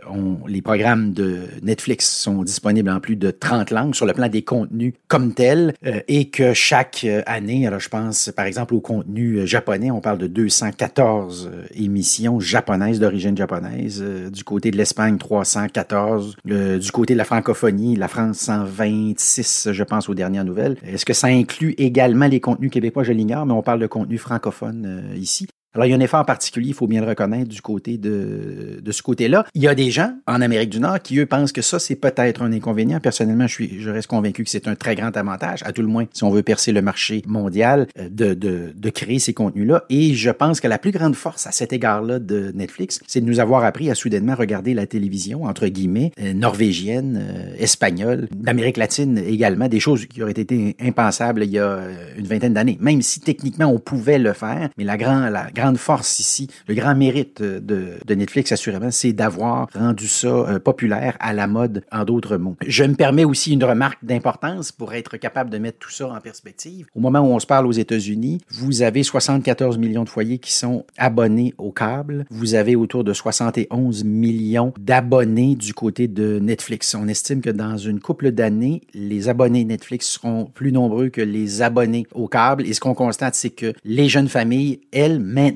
les programmes de Netflix sont disponibles en plus de 30 langues sur le plan des contenus comme tels euh, et que chaque année, alors je pense par exemple au contenu japonais, on parle de 214 émissions japonaises d'origine japonaise. du côté de l'Espagne, 314. du côté de la francophonie, la France, 126, je pense, aux dernières nouvelles. Est-ce que ça inclut également les contenus québécois? Je l'ignore, mais on parle de contenu francophone ici. Alors, il y a un effort particulier, il faut bien le reconnaître, du côté de, de ce côté-là. Il y a des gens en Amérique du Nord qui, eux, pensent que ça, c'est peut-être un inconvénient. Personnellement, je, suis, je reste convaincu que c'est un très grand avantage, à tout le moins, si on veut percer le marché mondial, euh, de, de, de créer ces contenus-là. Et je pense que la plus grande force à cet égard-là de Netflix, c'est de nous avoir appris à soudainement regarder la télévision, entre guillemets, euh, norvégienne, euh, espagnole, d'Amérique latine également, des choses qui auraient été impensables il y a une vingtaine d'années. Même si techniquement on pouvait le faire, mais la, force ici, le grand mérite de, de Netflix, assurément, c'est d'avoir rendu ça euh, populaire à la mode, en d'autres mots. Je me permets aussi une remarque d'importance pour être capable de mettre tout ça en perspective. Au moment où on se parle aux États-Unis, vous avez 74 millions de foyers qui sont abonnés au câble. Vous avez autour de 71 millions d'abonnés du côté de Netflix. On estime que dans une couple d'années, les abonnés Netflix seront plus nombreux que les abonnés au câble. Et ce qu'on constate, c'est que les jeunes familles, elles, maintenant,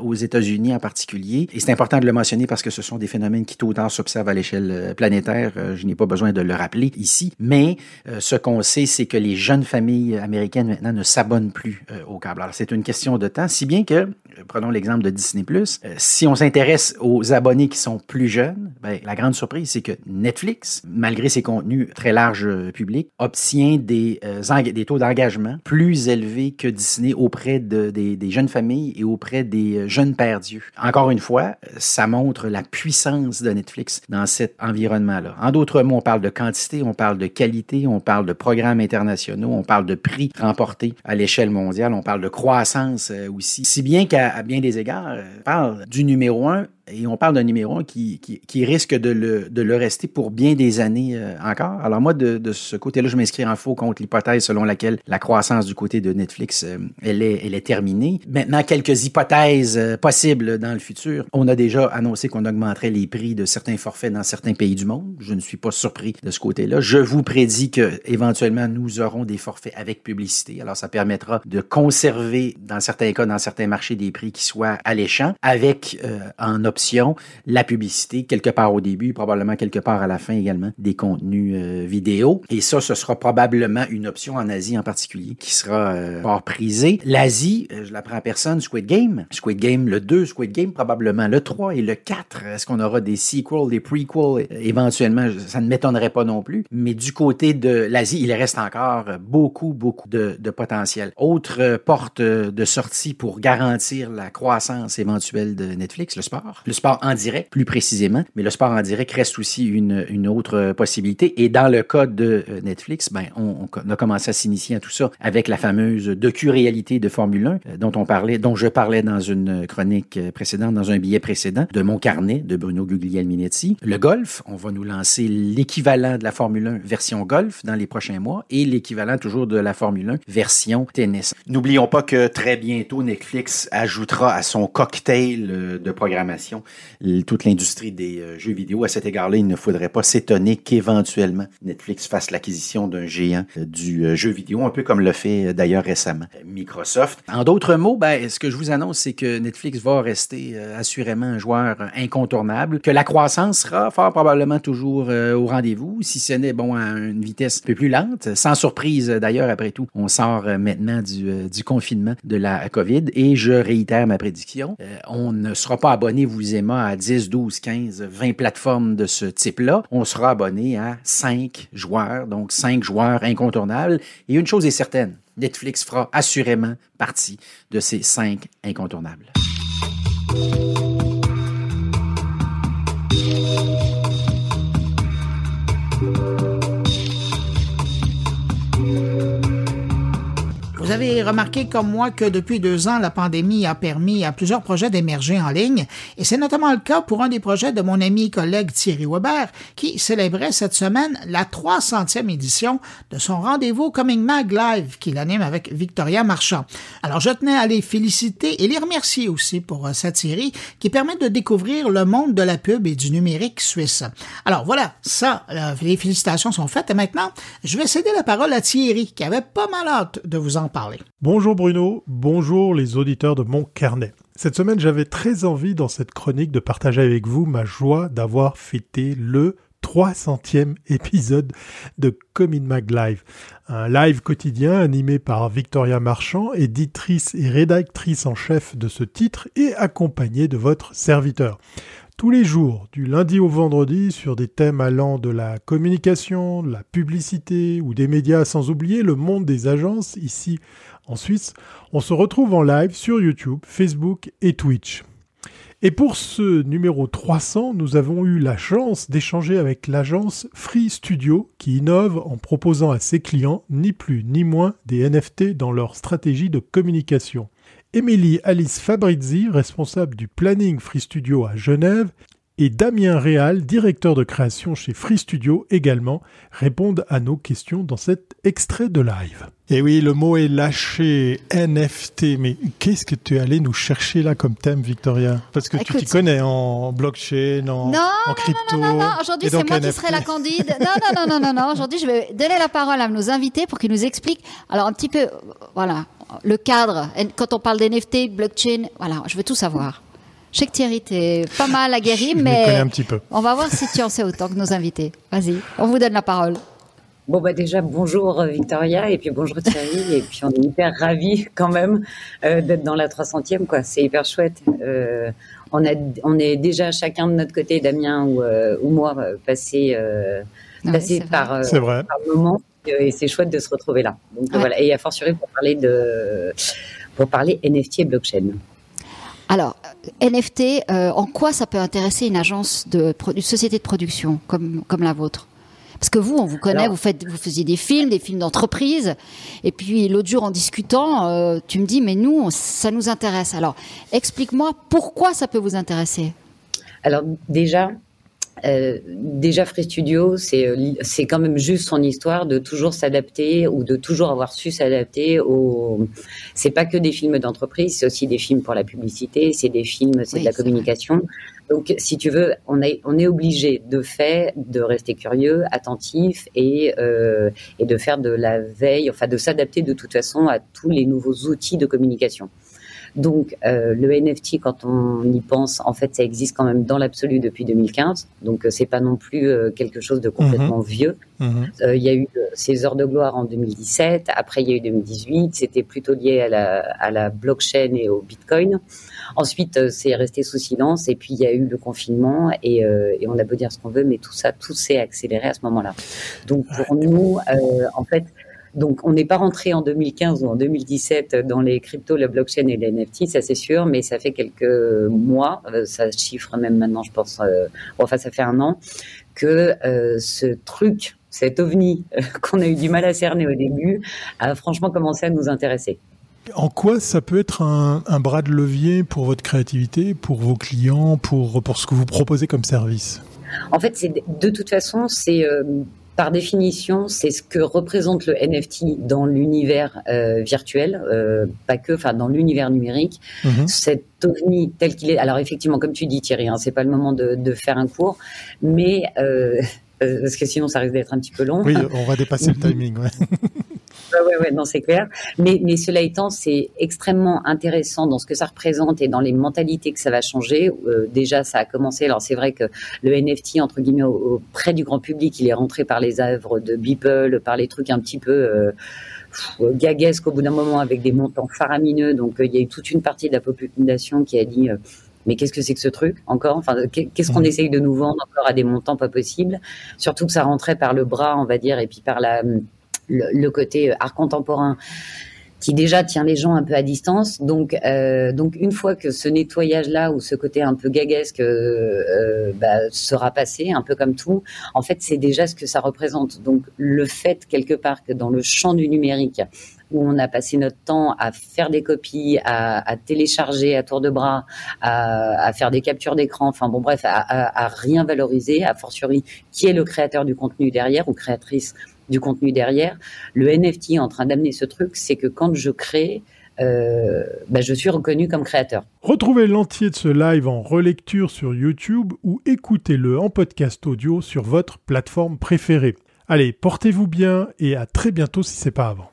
aux États-Unis en particulier. Et c'est important de le mentionner parce que ce sont des phénomènes qui tôt ou tard s'observent à l'échelle euh, planétaire. Euh, je n'ai pas besoin de le rappeler ici. Mais euh, ce qu'on sait, c'est que les jeunes familles américaines maintenant ne s'abonnent plus au câble. Alors c'est une question de temps, si bien que, prenons l'exemple de Disney +, si on s'intéresse aux abonnés qui sont plus jeunes, ben, la grande surprise, c'est que Netflix, malgré ses contenus très large public, obtient des, des taux d'engagement plus élevés que Disney auprès de, des, des jeunes familles et auprès des jeune père Dieu. Encore une fois, ça montre la puissance de Netflix dans cet environnement-là. En d'autres mots, on parle de quantité, on parle de qualité, on parle de programmes internationaux, on parle de prix remportés à l'échelle mondiale, on parle de croissance euh, aussi. Si bien qu'à bien des égards, euh, on parle du numéro un et on parle d'un numéro qui, qui, qui, risque de le, de le rester pour bien des années euh, encore. Alors moi, de, de ce côté-là, je m'inscris en faux contre l'hypothèse selon laquelle la croissance du côté de Netflix, euh, elle, est, elle est terminée. Maintenant, quelques hypothèses euh, possibles dans le futur. On a déjà annoncé qu'on augmenterait les prix de certains forfaits dans certains pays du monde. Je ne suis pas surpris de ce côté-là. Je vous prédis que éventuellement nous aurons des forfaits avec publicité. Alors ça permettra de conserver, dans certains cas, dans certains marchés, des prix qui soient alléchants, avec en la publicité, quelque part au début, probablement quelque part à la fin également, des contenus euh, vidéo. Et ça, ce sera probablement une option en Asie en particulier qui sera euh, prisée. L'Asie, euh, je la prends à personne, Squid Game. Squid Game le 2, Squid Game probablement le 3 et le 4. Est-ce qu'on aura des sequels, des prequels? Éventuellement? Ça ne m'étonnerait pas non plus. Mais du côté de l'Asie, il reste encore beaucoup, beaucoup de, de potentiel. Autre porte de sortie pour garantir la croissance éventuelle de Netflix, le sport. Le sport en direct, plus précisément, mais le sport en direct reste aussi une, une autre possibilité. Et dans le cas de euh, Netflix, ben, on, on a commencé à s'initier à tout ça avec la fameuse docu-réalité de Formule 1 euh, dont on parlait, dont je parlais dans une chronique précédente, dans un billet précédent de mon carnet de Bruno Guglielminetti. Le golf, on va nous lancer l'équivalent de la Formule 1 version golf dans les prochains mois et l'équivalent toujours de la Formule 1 version tennis. N'oublions pas que très bientôt Netflix ajoutera à son cocktail euh, de programmation toute l'industrie des euh, jeux vidéo. À cet égard-là, il ne faudrait pas s'étonner qu'éventuellement Netflix fasse l'acquisition d'un géant euh, du jeu vidéo, un peu comme le fait d'ailleurs récemment Microsoft. En d'autres mots, ben, ce que je vous annonce, c'est que Netflix va rester assurément un joueur incontournable, que la croissance sera fort probablement toujours au rendez-vous, si ce n'est bon à une vitesse un peu plus lente. Sans surprise d'ailleurs, après tout, on sort maintenant du, du confinement de la COVID et je réitère ma prédiction. Euh, on ne sera pas abonné, vous à 10, 12, 15, 20 plateformes de ce type-là. On sera abonné à 5 joueurs, donc 5 joueurs incontournables. Et une chose est certaine, Netflix fera assurément partie de ces 5 incontournables. Vous avez remarqué comme moi que depuis deux ans, la pandémie a permis à plusieurs projets d'émerger en ligne, et c'est notamment le cas pour un des projets de mon ami et collègue Thierry Weber, qui célébrait cette semaine la 300e édition de son rendez-vous Coming Mag Live, qu'il anime avec Victoria Marchand. Alors je tenais à les féliciter et les remercier aussi pour euh, cette série qui permet de découvrir le monde de la pub et du numérique suisse. Alors voilà, ça, les félicitations sont faites, et maintenant, je vais céder la parole à Thierry, qui avait pas mal hâte de vous en Bonjour Bruno, bonjour les auditeurs de mon carnet. Cette semaine, j'avais très envie dans cette chronique de partager avec vous ma joie d'avoir fêté le 300e épisode de Comin Mag Live, un live quotidien animé par Victoria Marchand, éditrice et rédactrice en chef de ce titre et accompagnée de votre serviteur tous les jours, du lundi au vendredi, sur des thèmes allant de la communication, de la publicité ou des médias, sans oublier le monde des agences ici en Suisse. On se retrouve en live sur YouTube, Facebook et Twitch. Et pour ce numéro 300, nous avons eu la chance d'échanger avec l'agence Free Studio qui innove en proposant à ses clients ni plus ni moins des NFT dans leur stratégie de communication. Émilie Alice Fabrizi, responsable du planning Free Studio à Genève, et Damien Réal, directeur de création chez Free Studio également, répondent à nos questions dans cet extrait de live. Et oui, le mot est lâché, NFT. Mais qu'est-ce que tu es allé nous chercher là comme thème, Victoria? Parce que tu t'y connais en blockchain, en, en crypto. Non, non, non, non. Aujourd'hui, c'est moi qui serai la candide. Non, non, non, non, non, non. Aujourd'hui, je vais donner la parole à nos invités pour qu'ils nous expliquent. Alors, un petit peu, voilà, le cadre, quand on parle d'NFT, blockchain, voilà, je veux tout savoir. Je sais que Thierry, t'es pas mal aguerri, mais un petit peu. on va voir si tu en sais autant que nos invités. Vas-y, on vous donne la parole. Bon bah déjà bonjour euh, Victoria et puis bonjour Thierry et puis on est hyper ravis quand même euh, d'être dans la 300e quoi c'est hyper chouette euh, on a on est déjà chacun de notre côté Damien ou, ou moi passé passé par, vrai. par moment et c'est chouette de se retrouver là. Donc voilà, et à fortiori pour parler de pour parler NFT et blockchain. Alors, NFT, euh, en quoi ça peut intéresser une agence de une société de production comme comme la vôtre? Parce que vous, on vous connaît, vous faites, vous faisiez des films, des films d'entreprise, et puis l'autre jour en discutant, euh, tu me dis, mais nous, ça nous intéresse. Alors, explique-moi pourquoi ça peut vous intéresser? Alors déjà, euh, déjà, Free Studio, c'est euh, c'est quand même juste son histoire de toujours s'adapter ou de toujours avoir su s'adapter au. C'est pas que des films d'entreprise, c'est aussi des films pour la publicité, c'est des films, c'est de la communication. Donc, si tu veux, on est on est obligé de fait de rester curieux, attentif et euh, et de faire de la veille, enfin de s'adapter de toute façon à tous les nouveaux outils de communication. Donc euh, le NFT, quand on y pense, en fait, ça existe quand même dans l'absolu depuis 2015. Donc euh, c'est pas non plus euh, quelque chose de complètement mhm. vieux. Mhm. Il y a eu ces heures de gloire en 2017. Après, il y a eu 2018. C'était plutôt lié à la, à la blockchain et au Bitcoin. Ensuite, c'est resté sous silence. Et puis il y a eu le confinement. Et, et on a beau dire ce qu'on veut, mais tout ça, tout s'est accéléré à ce moment-là. Donc pour nous, en fait donc, on n'est pas rentré en 2015 ou en 2017 dans les cryptos, la blockchain et les NFT, ça c'est sûr, mais ça fait quelques mois, ça chiffre même maintenant, je pense, enfin ça fait un an, que ce truc, cet ovni <laughs> qu'on a eu du mal à cerner au début, a franchement commencé à nous intéresser. En quoi ça peut être un, bras de levier pour votre créativité, pour vos clients, pour, pour ce que vous proposez comme service? En fait, c'est de toute façon, c'est euh, par définition, c'est ce que représente le NFT dans l'univers euh, virtuel, euh, pas que, enfin dans l'univers numérique. Mhm. Cet ovni tel qu'il est. Alors effectivement, comme tu dis Thierry, hein, c'est pas le moment de, de, faire un cours, mais <laughs> parce que sinon ça risque d'être un petit peu long. Oui, on va dépasser le <laughs> timing. Ouais. <laughs> ouais, ouais, non, c'est clair. Mais, mais cela étant, c'est extrêmement intéressant dans ce que ça représente et dans les mentalités que ça va changer. Euh, déjà, ça a commencé. Alors, c'est vrai que le NFT, entre guillemets, auprès du grand public, il est rentré par les œuvres de Beeple, par les trucs un petit peu euh, gaguesques au bout d'un moment avec des montants faramineux. Donc, euh, il y a eu toute une partie de la population qui a dit euh, mais qu'est-ce que c'est que ce truc encore? Enfin, qu'est-ce qu'on essaye de nous vendre encore à des montants pas possibles? Surtout que ça rentrait par le bras, on va dire, et puis par la le, côté art contemporain qui déjà tient les gens un peu à distance. Donc, euh, donc une fois que ce nettoyage-là ou ce côté un peu gaguesque euh, euh, bah, sera passé, un peu comme tout, en fait, c'est déjà ce que ça représente. Donc, le fait quelque part que dans le champ du numérique, où on a passé notre temps à faire des copies, à, télécharger à tour de bras, à, faire des captures d'écran, enfin bon bref, à, à, rien valoriser, à fortiori qui est le créateur du contenu derrière ou créatrice du contenu derrière. Le NFT est en train d'amener ce truc, c'est que quand je crée, euh, bah, je suis reconnu comme créateur. Retrouvez l'entier de ce live en relecture sur YouTube ou écoutez-le en podcast audio sur votre plateforme préférée. Allez, portez-vous bien et à très bientôt si c'est pas avant.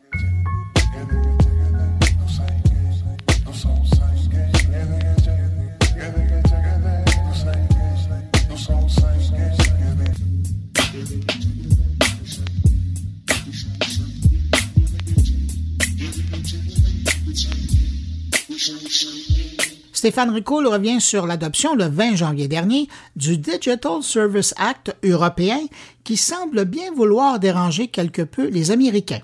Stéphane Ricoul revient sur l'adoption le 20 janvier dernier du Digital Service Act européen qui semble bien vouloir déranger quelque peu les Américains.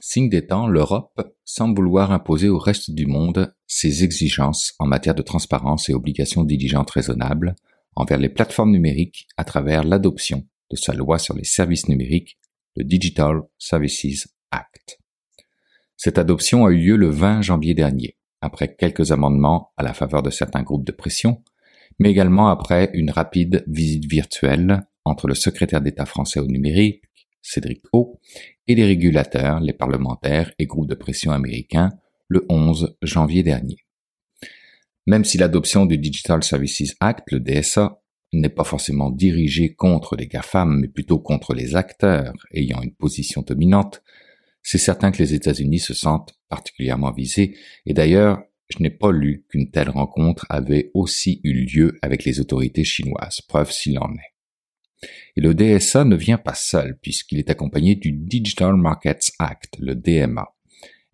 Signe des temps, l'Europe semble vouloir imposer au reste du monde ses exigences en matière de transparence et obligations diligentes raisonnables envers les plateformes numériques à travers l'adoption de sa loi sur les services numériques, le Digital Services Act. Cette adoption a eu lieu le 20 janvier dernier, après quelques amendements à la faveur de certains groupes de pression, mais également après une rapide visite virtuelle entre le secrétaire d'État français au numérique, Cédric O, et les régulateurs, les parlementaires et groupes de pression américains le 11 janvier dernier. Même si l'adoption du Digital Services Act, le DSA, n'est pas forcément dirigée contre les GAFAM, mais plutôt contre les acteurs ayant une position dominante, c'est certain que les États-Unis se sentent particulièrement visés, et d'ailleurs, je n'ai pas lu qu'une telle rencontre avait aussi eu lieu avec les autorités chinoises, preuve s'il en est. Et le DSA ne vient pas seul, puisqu'il est accompagné du Digital Markets Act, le DMA.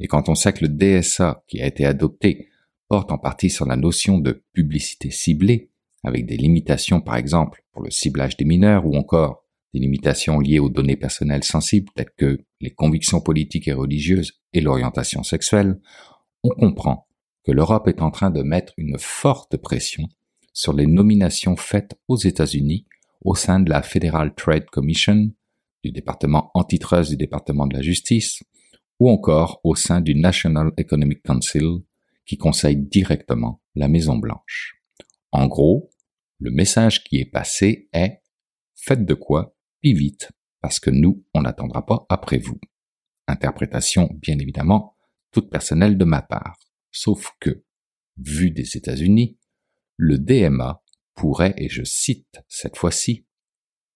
Et quand on sait que le DSA, qui a été adopté, porte en partie sur la notion de publicité ciblée, avec des limitations par exemple pour le ciblage des mineurs ou encore des limitations liées aux données personnelles sensibles telles que les convictions politiques et religieuses et l'orientation sexuelle, on comprend que l'Europe est en train de mettre une forte pression sur les nominations faites aux États-Unis au sein de la Federal Trade Commission, du département antitrust du département de la justice, ou encore au sein du National Economic Council, qui conseille directement la Maison Blanche. En gros, le message qui est passé est Faites de quoi vite, parce que nous, on n'attendra pas après vous. Interprétation, bien évidemment, toute personnelle de ma part. Sauf que, vu des États-Unis, le DMA pourrait, et je cite cette fois-ci,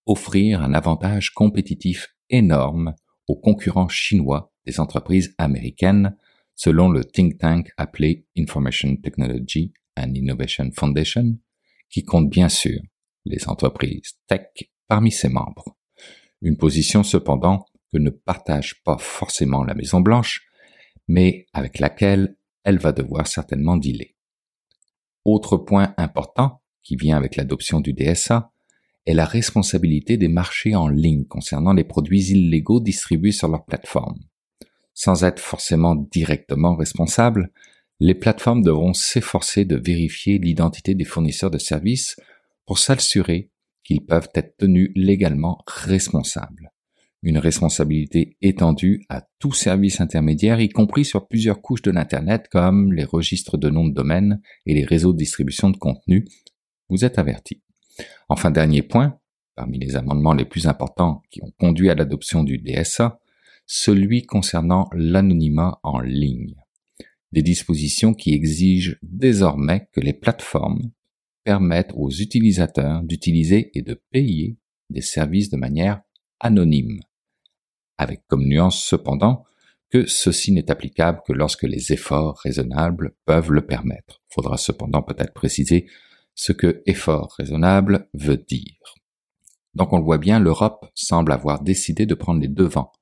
offrir un avantage compétitif énorme aux concurrents chinois des entreprises américaines, selon le think tank appelé Information Technology and Innovation Foundation, qui compte bien sûr les entreprises tech parmi ses membres. Une position cependant que ne partage pas forcément la Maison Blanche, mais avec laquelle elle va devoir certainement dealer. Autre point important qui vient avec l'adoption du DSA est la responsabilité des marchés en ligne concernant les produits illégaux distribués sur leur plateforme. Sans être forcément directement responsables, les plateformes devront s'efforcer de vérifier l'identité des fournisseurs de services pour s'assurer qu'ils peuvent être tenus légalement responsables. Une responsabilité étendue à tout service intermédiaire, y compris sur plusieurs couches de l'Internet comme les registres de noms de domaine et les réseaux de distribution de contenu. Vous êtes avertis. Enfin, dernier point, parmi les amendements les plus importants qui ont conduit à l'adoption du DSA, celui concernant l'anonymat en ligne. Des dispositions qui exigent désormais que les plateformes permettent aux utilisateurs d'utiliser et de payer des services de manière anonyme, avec comme nuance cependant que ceci n'est applicable que lorsque les efforts raisonnables peuvent le permettre. Faudra cependant peut-être préciser ce que effort raisonnable veut dire. Donc on le voit bien, l'Europe semble avoir décidé de prendre les devants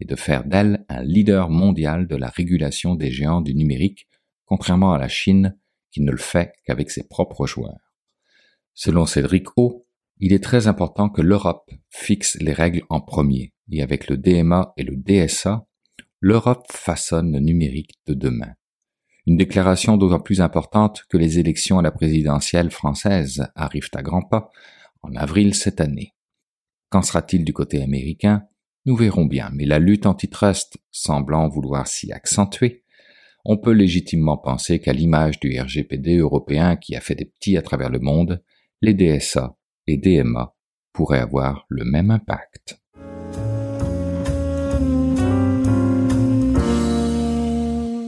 et de faire d'elle un leader mondial de la régulation des géants du numérique, contrairement à la Chine qui ne le fait qu'avec ses propres joueurs. Selon Cédric O, il est très important que l'Europe fixe les règles en premier, et avec le DMA et le DSA, l'Europe façonne le numérique de demain. Une déclaration d'autant plus importante que les élections à la présidentielle française arrivent à grands pas en avril cette année. Qu'en sera-t-il du côté américain? Nous verrons bien, mais la lutte antitrust semblant vouloir s'y accentuer, on peut légitimement penser qu'à l'image du RGPD européen qui a fait des petits à travers le monde, les DSA et DMA pourraient avoir le même impact.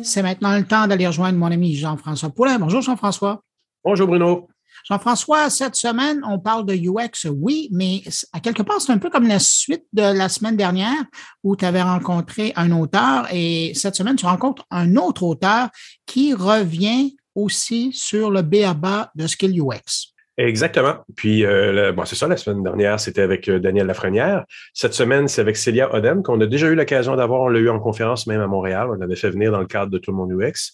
C'est maintenant le temps d'aller rejoindre mon ami Jean-François Poulin. Bonjour Jean-François. Bonjour Bruno. Jean-François, cette semaine, on parle de UX, oui, mais à quelque part, c'est un peu comme la suite de la semaine dernière où tu avais rencontré un auteur et cette semaine, tu rencontres un autre auteur qui revient aussi sur le BABA de Skill UX. Exactement. Puis, euh, c'est ça, la semaine dernière, c'était avec euh, Daniel Lafrenière. Cette semaine, c'est avec Célia Odem, qu'on a déjà eu l'occasion d'avoir. On l'a eu en conférence même à Montréal. On l'avait fait venir dans le cadre de Tout le monde UX.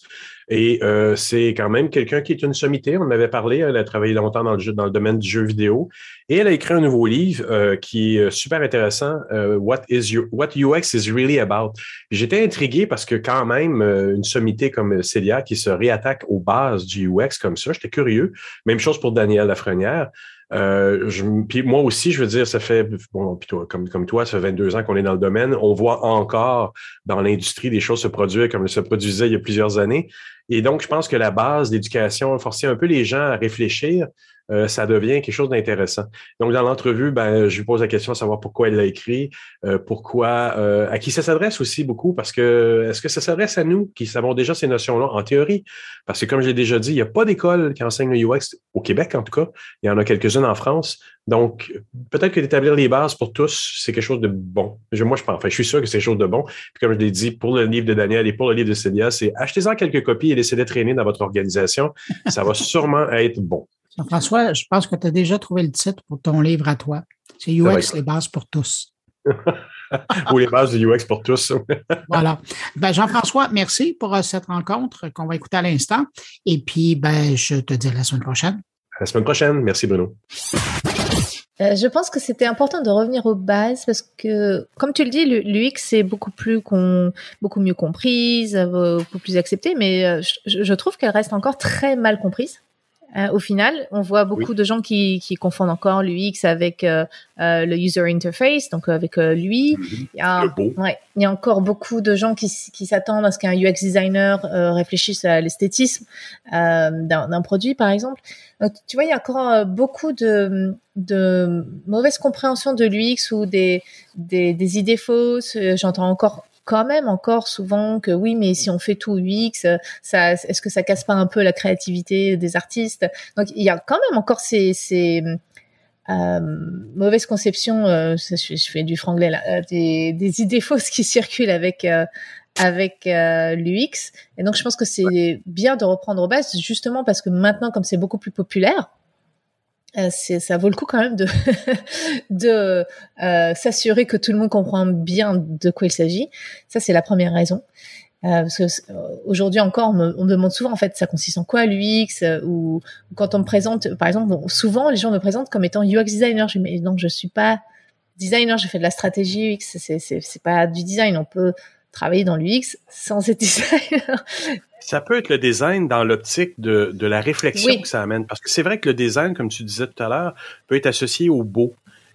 Et euh, c'est quand même quelqu'un qui est une sommité. On en avait parlé. Elle a travaillé longtemps dans le, dans le domaine du jeu vidéo. Et elle a écrit un nouveau livre euh, qui est super intéressant. Euh, What is What UX is really about. J'étais intrigué parce que quand même une sommité comme Célia qui se réattaque aux bases du UX comme ça, j'étais curieux. Même chose pour Daniel Lafrenière. Euh, je, puis moi aussi, je veux dire, ça fait, bon, puis toi, comme, comme toi, ça fait 22 ans qu'on est dans le domaine. On voit encore dans l'industrie des choses se produire comme se produisaient il y a plusieurs années. Et donc, je pense que la base d'éducation, forcer un peu les gens à réfléchir, euh, ça devient quelque chose d'intéressant. Donc, dans l'entrevue, ben, je lui pose la question de savoir pourquoi elle l'a écrit, euh, pourquoi, euh, à qui ça s'adresse aussi beaucoup, parce que est-ce que ça s'adresse à nous qui savons déjà ces notions-là en théorie? Parce que, comme je l'ai déjà dit, il n'y a pas d'école qui enseigne le UX au Québec, en tout cas. Il y en a quelques-unes en France. Donc, peut-être que d'établir les bases pour tous, c'est quelque chose de bon. moi, je pense, enfin, je suis sûr que c'est quelque chose de bon. Puis comme je l'ai dit, pour le livre de Daniel et pour le livre de Célia, c'est achetez-en quelques copies et laissez-les traîner dans votre organisation. Ça va <laughs> sûrement être bon. François, je pense que tu as déjà trouvé le titre pour ton livre à toi. C'est UX, les bases pour tous. <laughs> Ou les bases du UX pour tous. <laughs> voilà. Ben, Jean-François, merci pour euh, cette rencontre qu'on va écouter à l'instant. Et puis, ben, je te dis à la semaine prochaine. À la semaine prochaine. Merci, Bruno. Euh, je pense que c'était important de revenir aux bases parce que, comme tu le dis, l'UX est beaucoup plus beaucoup mieux comprise, euh, beaucoup plus acceptée, mais je trouve qu'elle reste encore très mal comprise. Euh, au final, on voit beaucoup de gens qui, qui confondent encore l'UX avec euh, euh, le user interface, donc avec lui. Mhm. Il y, a, ouais, il y a encore beaucoup de gens qui, qui s'attendent à ce qu'un UX designer réfléchisse à l'esthétisme d'un produit, par exemple. Donc, tu vois, il y a encore beaucoup de, de mauvaise compréhension de l'UX ou des, des, des idées fausses. J'entends encore quand même encore souvent que oui, mais si on fait tout UX, ça, est-ce que ça casse pas un peu la créativité des artistes? Donc il y a quand même encore ces, ces euh, mauvaises conceptions. Euh, je, fais du franglais là, euh, des, des, <laughs> idées fausses qui circulent avec euh, avec l'UX. Et donc je pense que c'est bien de reprendre aux bases, justement parce que maintenant, comme c'est beaucoup plus populaire, euh, ça vaut le coup quand même de, <laughs> de euh, s'assurer que tout le monde comprend bien de quoi il s'agit. Ça, c'est la première raison. Euh, euh, aujourd'hui encore, on me, on me, demande souvent en fait, ça consiste en quoi l'UX euh, ou, ou, quand on me présente, par exemple, bon, souvent les gens me présentent comme étant UX designer. Je dis mais non, je suis pas designer, je fais de la stratégie UX. C'est pas du design. On peut travailler dans l'UX sans être <laughs> designer. Ça peut être le design dans l'optique de, de la réflexion oui. que ça amène. Parce que c'est vrai que le design, comme tu disais tout à l'heure, peut être associé au beau.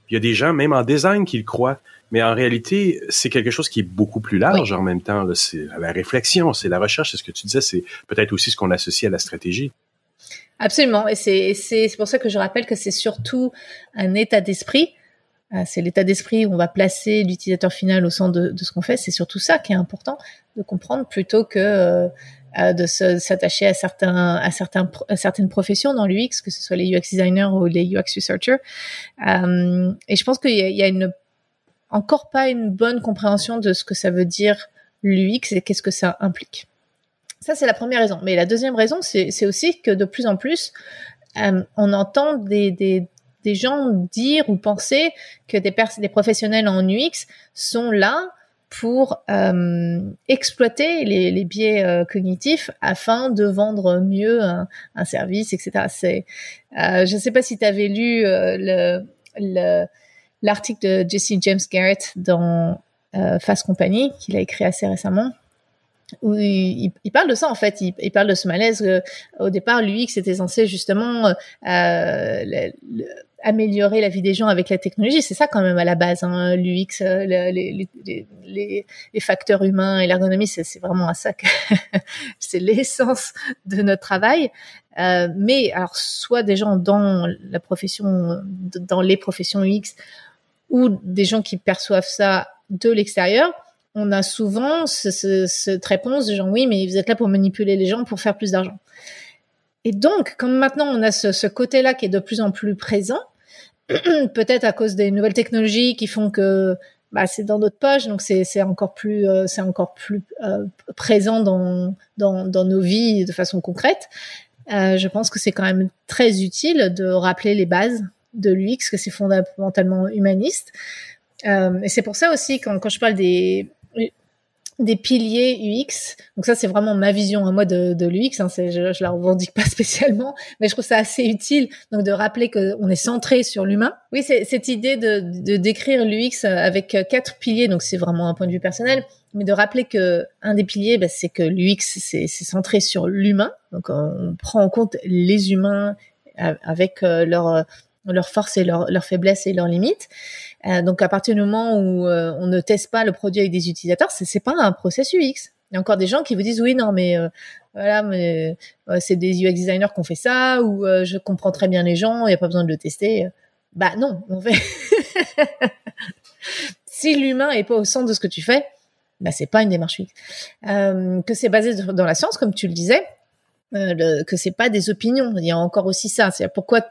Il y a des gens, même en design, qui le croient. Mais en réalité, c'est quelque chose qui est beaucoup plus large oui. en même temps. C'est la réflexion, c'est la recherche, c'est ce que tu disais, c'est peut-être aussi ce qu'on associe à la stratégie. Absolument. Et c'est pour ça que je rappelle que c'est surtout un état d'esprit. C'est l'état d'esprit où on va placer l'utilisateur final au centre de, ce qu'on fait. C'est surtout ça qui est important de comprendre plutôt que euh, de s'attacher à certains à certaines professions dans l'UX, que ce soit les UX designers ou les UX researchers. Euh, et je pense qu'il y, y, a une encore pas une bonne compréhension de ce que ça veut dire l'UX et qu'est-ce que ça implique. Ça, c'est la première raison. Mais la deuxième raison, c'est aussi que de plus en plus, euh, on entend des, des, des, gens dire ou penser que des, des professionnels en UX sont là pour euh, exploiter les, les biais euh, cognitifs afin de vendre mieux un, service, etc. C'est, euh, je ne sais pas si tu avais lu le, le l'article de Jesse James Garrett dans Fast Company qu'il a écrit assez récemment où il, parle de ça en fait, il, parle de ce malaise. Au départ, l'UX était censé justement le, le, améliorer la vie des gens avec la technologie. C'est ça quand même à la base, hein, l'UX, les, les, facteurs humains et l'ergonomie, c'est vraiment à ça que <laughs> c'est l'essence de notre travail. Euh, mais alors, soit des gens dans la profession, dans les professions UX, ou des gens qui perçoivent ça de l'extérieur, on a souvent ce, ce, cette réponse de genre oui, mais vous êtes là pour manipuler les gens pour faire plus d'argent. Et donc, comme maintenant on a ce côté-là qui est de plus en plus présent, <clears throat> peut-être à cause des nouvelles technologies qui font que bah, c'est dans notre poche, donc c'est encore plus euh, encore plus euh, présent dans, dans, nos vies de façon concrète. Euh, je pense que c'est quand même très utile de rappeler les bases de l'UX, que c'est fondamentalement humaniste. Et c'est pour ça aussi, quand je parle des, des piliers UX, donc ça c'est vraiment ma vision à moi de, de l'UX, hein, je, je la revendique pas <laughs> spécialement, mais je trouve ça assez utile donc de rappeler qu'on est centré sur l'humain. Oui, c'est cette idée de, de décrire l'UX avec quatre piliers, donc c'est vraiment un point de vue personnel, mais de rappeler que un des piliers, bah, c'est que l'UX c'est centré sur l'humain, donc on prend en compte les humains avec euh, leur leurs forces et leurs leur faiblesses et leurs limites. Euh, donc à partir du moment où euh, on ne teste pas le produit avec des utilisateurs, c'est pas un process UX. Il y a encore des gens qui vous disent oui non mais euh, voilà mais euh, c'est des UX designers qui ont fait ça ou euh, je comprends très bien les gens, il n'y a pas besoin de le tester. Bah non, on fait. <laughs> si l'humain est pas au centre de ce que tu fais, bah c'est pas une démarche UX. que c'est basé dans la science comme tu le disais. Le, que c'est pas des opinions. Il y a encore aussi ça. C'est pourquoi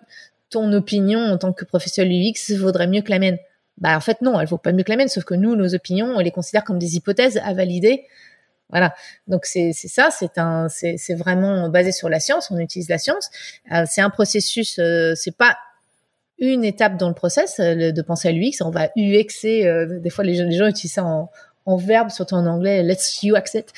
ton opinion en tant que professionnel UX vaudrait mieux que la mienne? Bah en fait non, elle vaut pas mieux que la mienne, sauf que nous, nos opinions, on les considère comme des hypothèses à valider. Voilà. Donc c'est ça, c'est vraiment basé sur la science. On utilise la science. Euh, c'est un processus. Euh, c'est pas une étape dans le process euh, de penser à l'UX. On va UXer. Euh, des fois, les gens, utilisent ça en, en verbe, surtout en anglais. Let's UX it.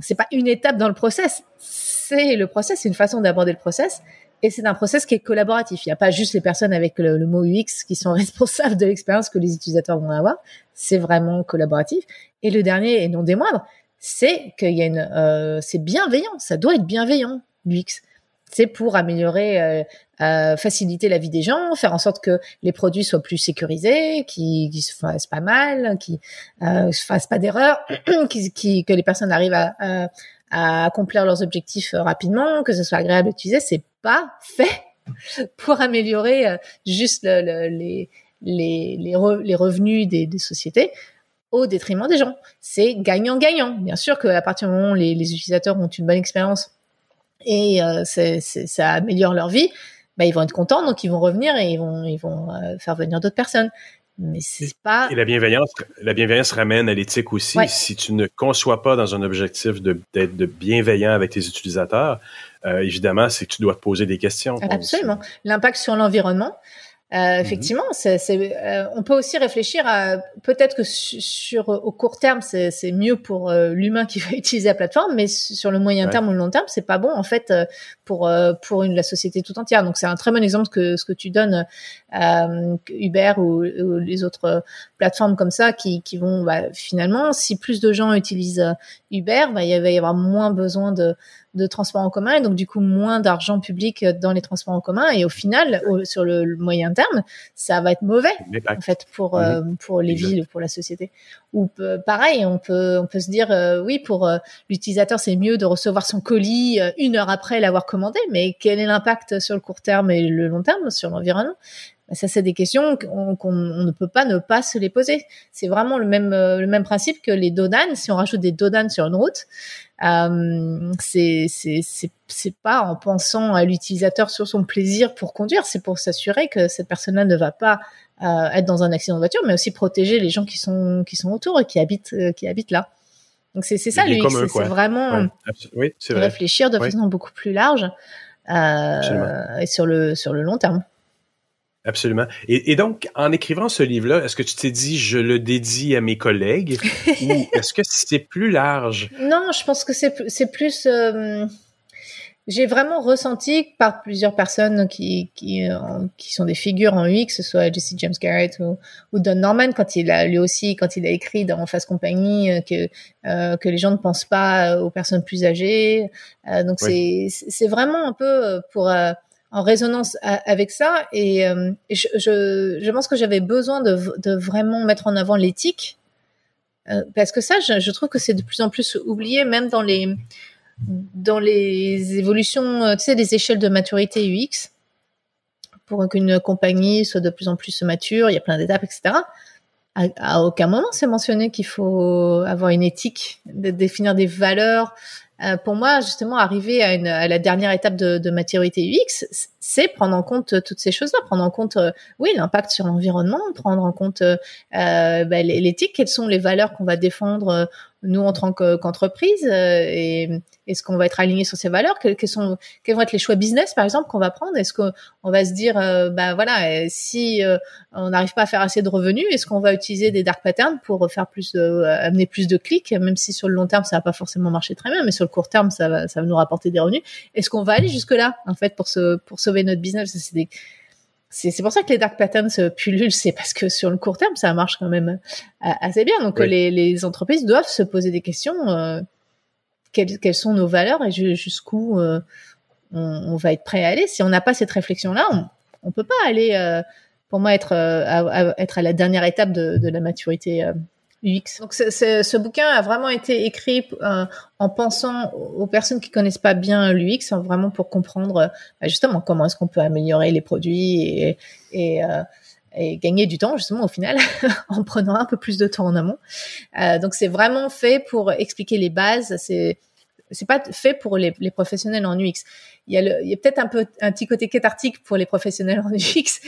C'est pas une étape dans le process. C'est le process. C'est une façon d'aborder le process. Et c'est un process qui est collaboratif. Il n'y a pas juste les personnes avec le, mot UX qui sont <laughs> responsables de l'expérience que les utilisateurs vont avoir. C'est vraiment collaboratif. Et le dernier, et non des moindres, c'est qu'il y a une, euh, c'est bienveillant. Ça doit être bienveillant, l'UX. C'est pour améliorer, euh, euh, faciliter la vie des gens, faire en sorte que les produits soient plus sécurisés, qu'ils qu se fassent pas mal, qu'ils euh, se fassent pas d'erreurs, <clears throat> qu qu que les personnes arrivent à, à, à accomplir leurs objectifs rapidement, que ce soit agréable d'utiliser. C'est pas fait <laughs> pour améliorer euh, juste le, le, les, les, les, re, les, revenus des, sociétés au détriment des gens. C'est gagnant-gagnant. Bien sûr qu'à partir du moment où les, utilisateurs ont une bonne expérience et euh, ça améliore leur vie, bah, ils vont être contents, donc ils vont revenir et ils vont, ils vont euh, faire venir d'autres personnes. Mais c'est pas. Et la bienveillance, la bienveillance ramène à l'éthique aussi. Ouais. Si tu ne conçois pas dans un objectif d'être de bienveillant avec tes utilisateurs, euh, évidemment, c'est que tu dois te poser des questions. Absolument. L'impact sur l'environnement. Euh, effectivement, c'est, c'est, euh, on peut aussi réfléchir à peut-être que sur au court terme c'est, mieux pour euh, l'humain qui <laughs> va utiliser la plateforme, mais sur le moyen terme ou le long terme c'est pas bon en fait pour pour une, la société tout entière. Donc c'est un très bon exemple que ce que tu donnes Uber ou, ou, les autres plateformes comme ça qui, qui vont bah, finalement si plus de gens utilisent Uber, bah, il va y avoir moins besoin de de transports en commun et donc du coup moins d'argent public dans les transports en commun et au final sur le, moyen terme ça va être mauvais en fait pour euh, pour les villes pour la société ou pareil on peut on peut se dire euh, oui pour euh, l'utilisateur c'est mieux de recevoir son colis une heure après l'avoir commandé mais quel est l'impact sur le court terme et le long terme sur l'environnement? Bah, ça, c'est des questions qu'on ne peut pas ne pas se les poser. C'est vraiment le même le même principe que les dodanes. Si on rajoute des dodanes sur une route, euh, c'est c'est pas en pensant à l'utilisateur sur son plaisir pour conduire, c'est pour s'assurer que cette personne-là ne va pas euh, être dans un accident de voiture, mais aussi protéger les gens qui sont qui sont autour et qui habitent euh, qui habitent là. Donc c'est ça lui, c'est vraiment oui, réfléchir de façon beaucoup plus large euh, et sur le sur le long terme. Absolument. Et, et, donc, en écrivant ce livre-là, est-ce que tu t'es dit je le dédie à mes collègues <laughs> ou est-ce que c'est plus large? Non, je pense que c'est c'est plus. Euh, j'ai vraiment ressenti par plusieurs personnes qui qui, euh, qui sont des figures en UX, que ce soit Jesse James Garrett ou, ou, Don Norman quand il a lui aussi quand il a écrit dans Face Compagnie euh, que euh, que les gens ne pensent pas aux personnes plus âgées. donc c'est c'est vraiment un peu pour en résonance avec ça. Et, je, je, je, pense que j'avais besoin de, de, vraiment mettre en avant l'éthique. Parce que ça, je, je trouve que c'est de plus en plus oublié, même dans les, dans les évolutions, euh, tu sais, des échelles de maturité UX. Pour qu'une compagnie soit de plus en plus mature, il y a plein d'étapes, etc. À, aucun moment c'est mentionné qu'il faut avoir une éthique, définir des valeurs, euh, pour moi, justement, arriver à la dernière étape de, de maturité UX, c'est prendre en compte toutes ces choses-là, prendre en compte, euh, oui, l'impact sur l'environnement, prendre en compte euh, bah, l'éthique, quelles sont les valeurs qu'on va défendre nous en tant qu'entreprise et est-ce qu'on va être aligné sur ces valeurs quels, sont quels vont être les choix business par exemple qu'on va prendre est-ce qu'on va se dire bah voilà si on n'arrive pas à faire assez de revenus est-ce qu'on va utiliser des dark patterns pour faire plus amener plus de clics même si sur le long terme ça va pas forcément marcher très bien mais sur le court terme, ça va, ça va nous rapporter des revenus. Est-ce qu'on va aller jusque là, en fait, pour se, pour sauver notre business C'est c'est pour ça que les dark patterns pullulent, c'est parce que sur le court terme, ça marche quand même euh, assez bien. Donc les, les, entreprises doivent se poser des questions. Euh, quelles, quelles, sont nos valeurs et jusqu'où euh, on, va être prêt à aller Si on n'a pas cette réflexion-là, on, on peut pas aller. pour moi, être à, être à la dernière étape de, de la maturité Donc ce bouquin a vraiment été écrit euh, en pensant aux personnes qui connaissent pas bien l'UX, hein, vraiment pour comprendre bah, justement comment est-ce qu'on peut améliorer les produits et, et, euh, et, gagner du temps justement au final <laughs> en prenant un peu plus de temps en amont. Euh, donc c'est vraiment fait pour expliquer les bases. C'est c'est pas fait pour les, les, professionnels en UX. Il y a, le, il y a peut-être un peu un petit côté cathartique pour les professionnels en UX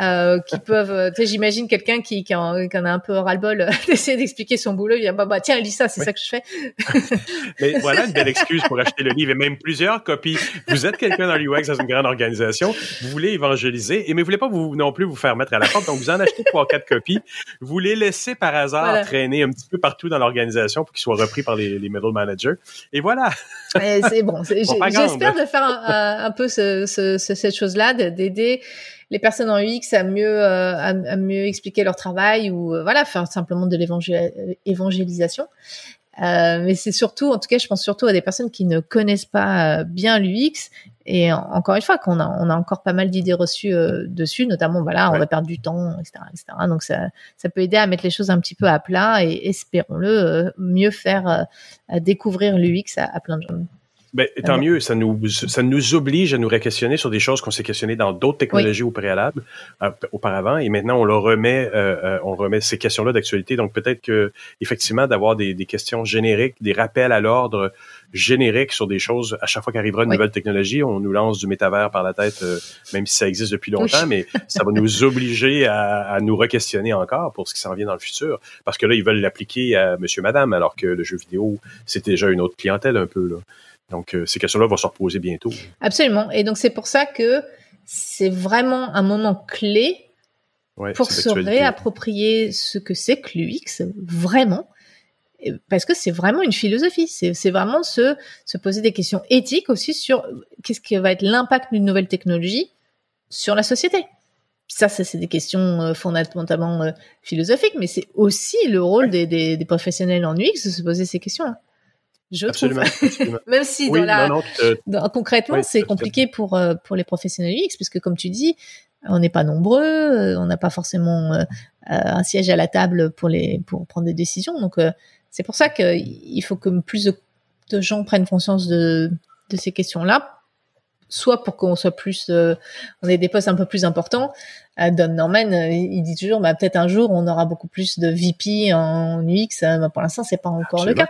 euh, qui <laughs> peuvent. Euh, tu sais, j'imagine quelqu'un qui, qui, en, qui, en, a un peu ras-le-bol <laughs> d'essayer d'expliquer son boulot. Il dit bah, bah tiens, lis ça, c'est ça que je fais. <laughs> Mais voilà une belle excuse pour acheter le livre et même plusieurs copies. Vous êtes quelqu'un dans l'UX dans une grande organisation, vous voulez évangéliser et mais vous voulez pas vous non plus vous faire mettre à la porte, donc vous en achetez trois quatre copies. Vous les laissez par hasard traîner un petit peu partout dans l'organisation pour qu'ils soient repris par les, les middle managers. Et voilà. c'est bon. J'espère de faire un, un peu ce, ce, cette chose-là, d'aider les personnes en UX à mieux euh, à, mieux expliquer leur travail ou euh, voilà faire simplement de l'évangélisation. Euh, mais c'est surtout, en tout cas, je pense surtout à des personnes qui ne connaissent pas euh, bien l'UX et encore une fois qu'on a on a encore pas mal d'idées reçues dessus, notamment voilà, on va perdre du temps, etc., etc. Donc ça ça peut aider à mettre les choses un petit peu à plat et espérons-le mieux faire découvrir l'UX à, à plein de gens. Ben, tant mieux, ça nous, ça nous oblige à nous réquestionner sur des choses qu'on s'est questionnées dans d'autres technologies au préalable, euh, auparavant, et maintenant on leur remet, euh, euh, on remet ces questions-là d'actualité. Donc peut-être que effectivement d'avoir des, des, questions génériques, des rappels à l'ordre génériques sur des choses. À chaque fois qu'arrivera une nouvelle technologie, on nous lance du métavers par la tête, même si ça existe depuis longtemps, mais ça va nous obliger à, à nous requestionner encore pour ce qui s'en vient dans le futur, parce que là ils veulent l'appliquer à Monsieur, Madame, alors que le jeu vidéo c'est déjà une autre clientèle un peu là. Donc, euh, ces questions-là vont se reposer bientôt. Absolument. Et donc, c'est pour ça que c'est vraiment un moment clé pour se réapproprier ce que c'est que l'UX, vraiment, parce que c'est vraiment une philosophie. C'est vraiment se, se poser des questions éthiques aussi sur qu'est-ce qui va être l'impact d'une nouvelle technologie sur la société. Ça, ça c'est des questions euh, fondamentalement euh, philosophiques, mais c'est aussi le rôle des, des, des, professionnels en UX de se poser ces questions. Je absolument, trouve. <laughs> Même si dans la, dans, concrètement, c'est compliqué pour euh, pour les professionnels UX, puisque comme tu dis, on n'est pas nombreux, on n'a pas forcément un siège à la table pour les pour prendre des décisions. Donc c'est pour ça qu'il faut que plus de, gens prennent conscience de, ces questions-là, soit pour qu'on soit plus, euh, on ait des postes un peu plus importants. Euh, Don Norman, euh, il dit toujours, bah, peut-être un jour on aura beaucoup plus de VP en UX. Bah, pour l'instant, c'est pas encore le cas.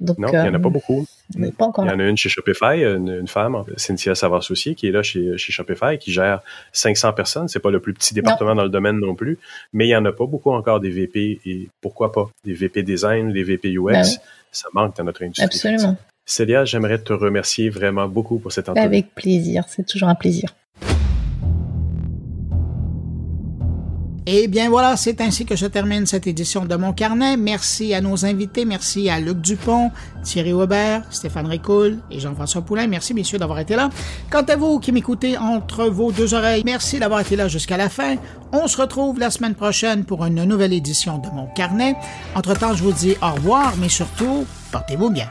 Donc, non, il n'y en a pas beaucoup. il y en a une chez Shopify, une, femme, Cynthia Savas-Soucier, qui est là chez, chez Shopify, qui gère 500 personnes. C'est pas le plus petit département dans le domaine non plus, mais il n'y en a pas beaucoup encore des VP et pourquoi pas des VP design, des VP UX. Ben Ça manque dans notre industrie. Absolument. Célia, j'aimerais te remercier vraiment beaucoup pour cette entrevue. Avec plaisir, c'est toujours un plaisir. Et eh bien voilà, c'est ainsi que je termine cette édition de mon carnet. Merci à nos invités, merci à Luc Dupont, Thierry Weber, Stéphane Ricoul et Jean-François Poulain. Merci messieurs d'avoir été là. Quant à vous qui m'écoutez entre vos deux oreilles, merci d'avoir été là jusqu'à la fin. On se retrouve la semaine prochaine pour une nouvelle édition de mon carnet. Entre-temps, je vous dis au revoir, mais surtout, portez-vous bien.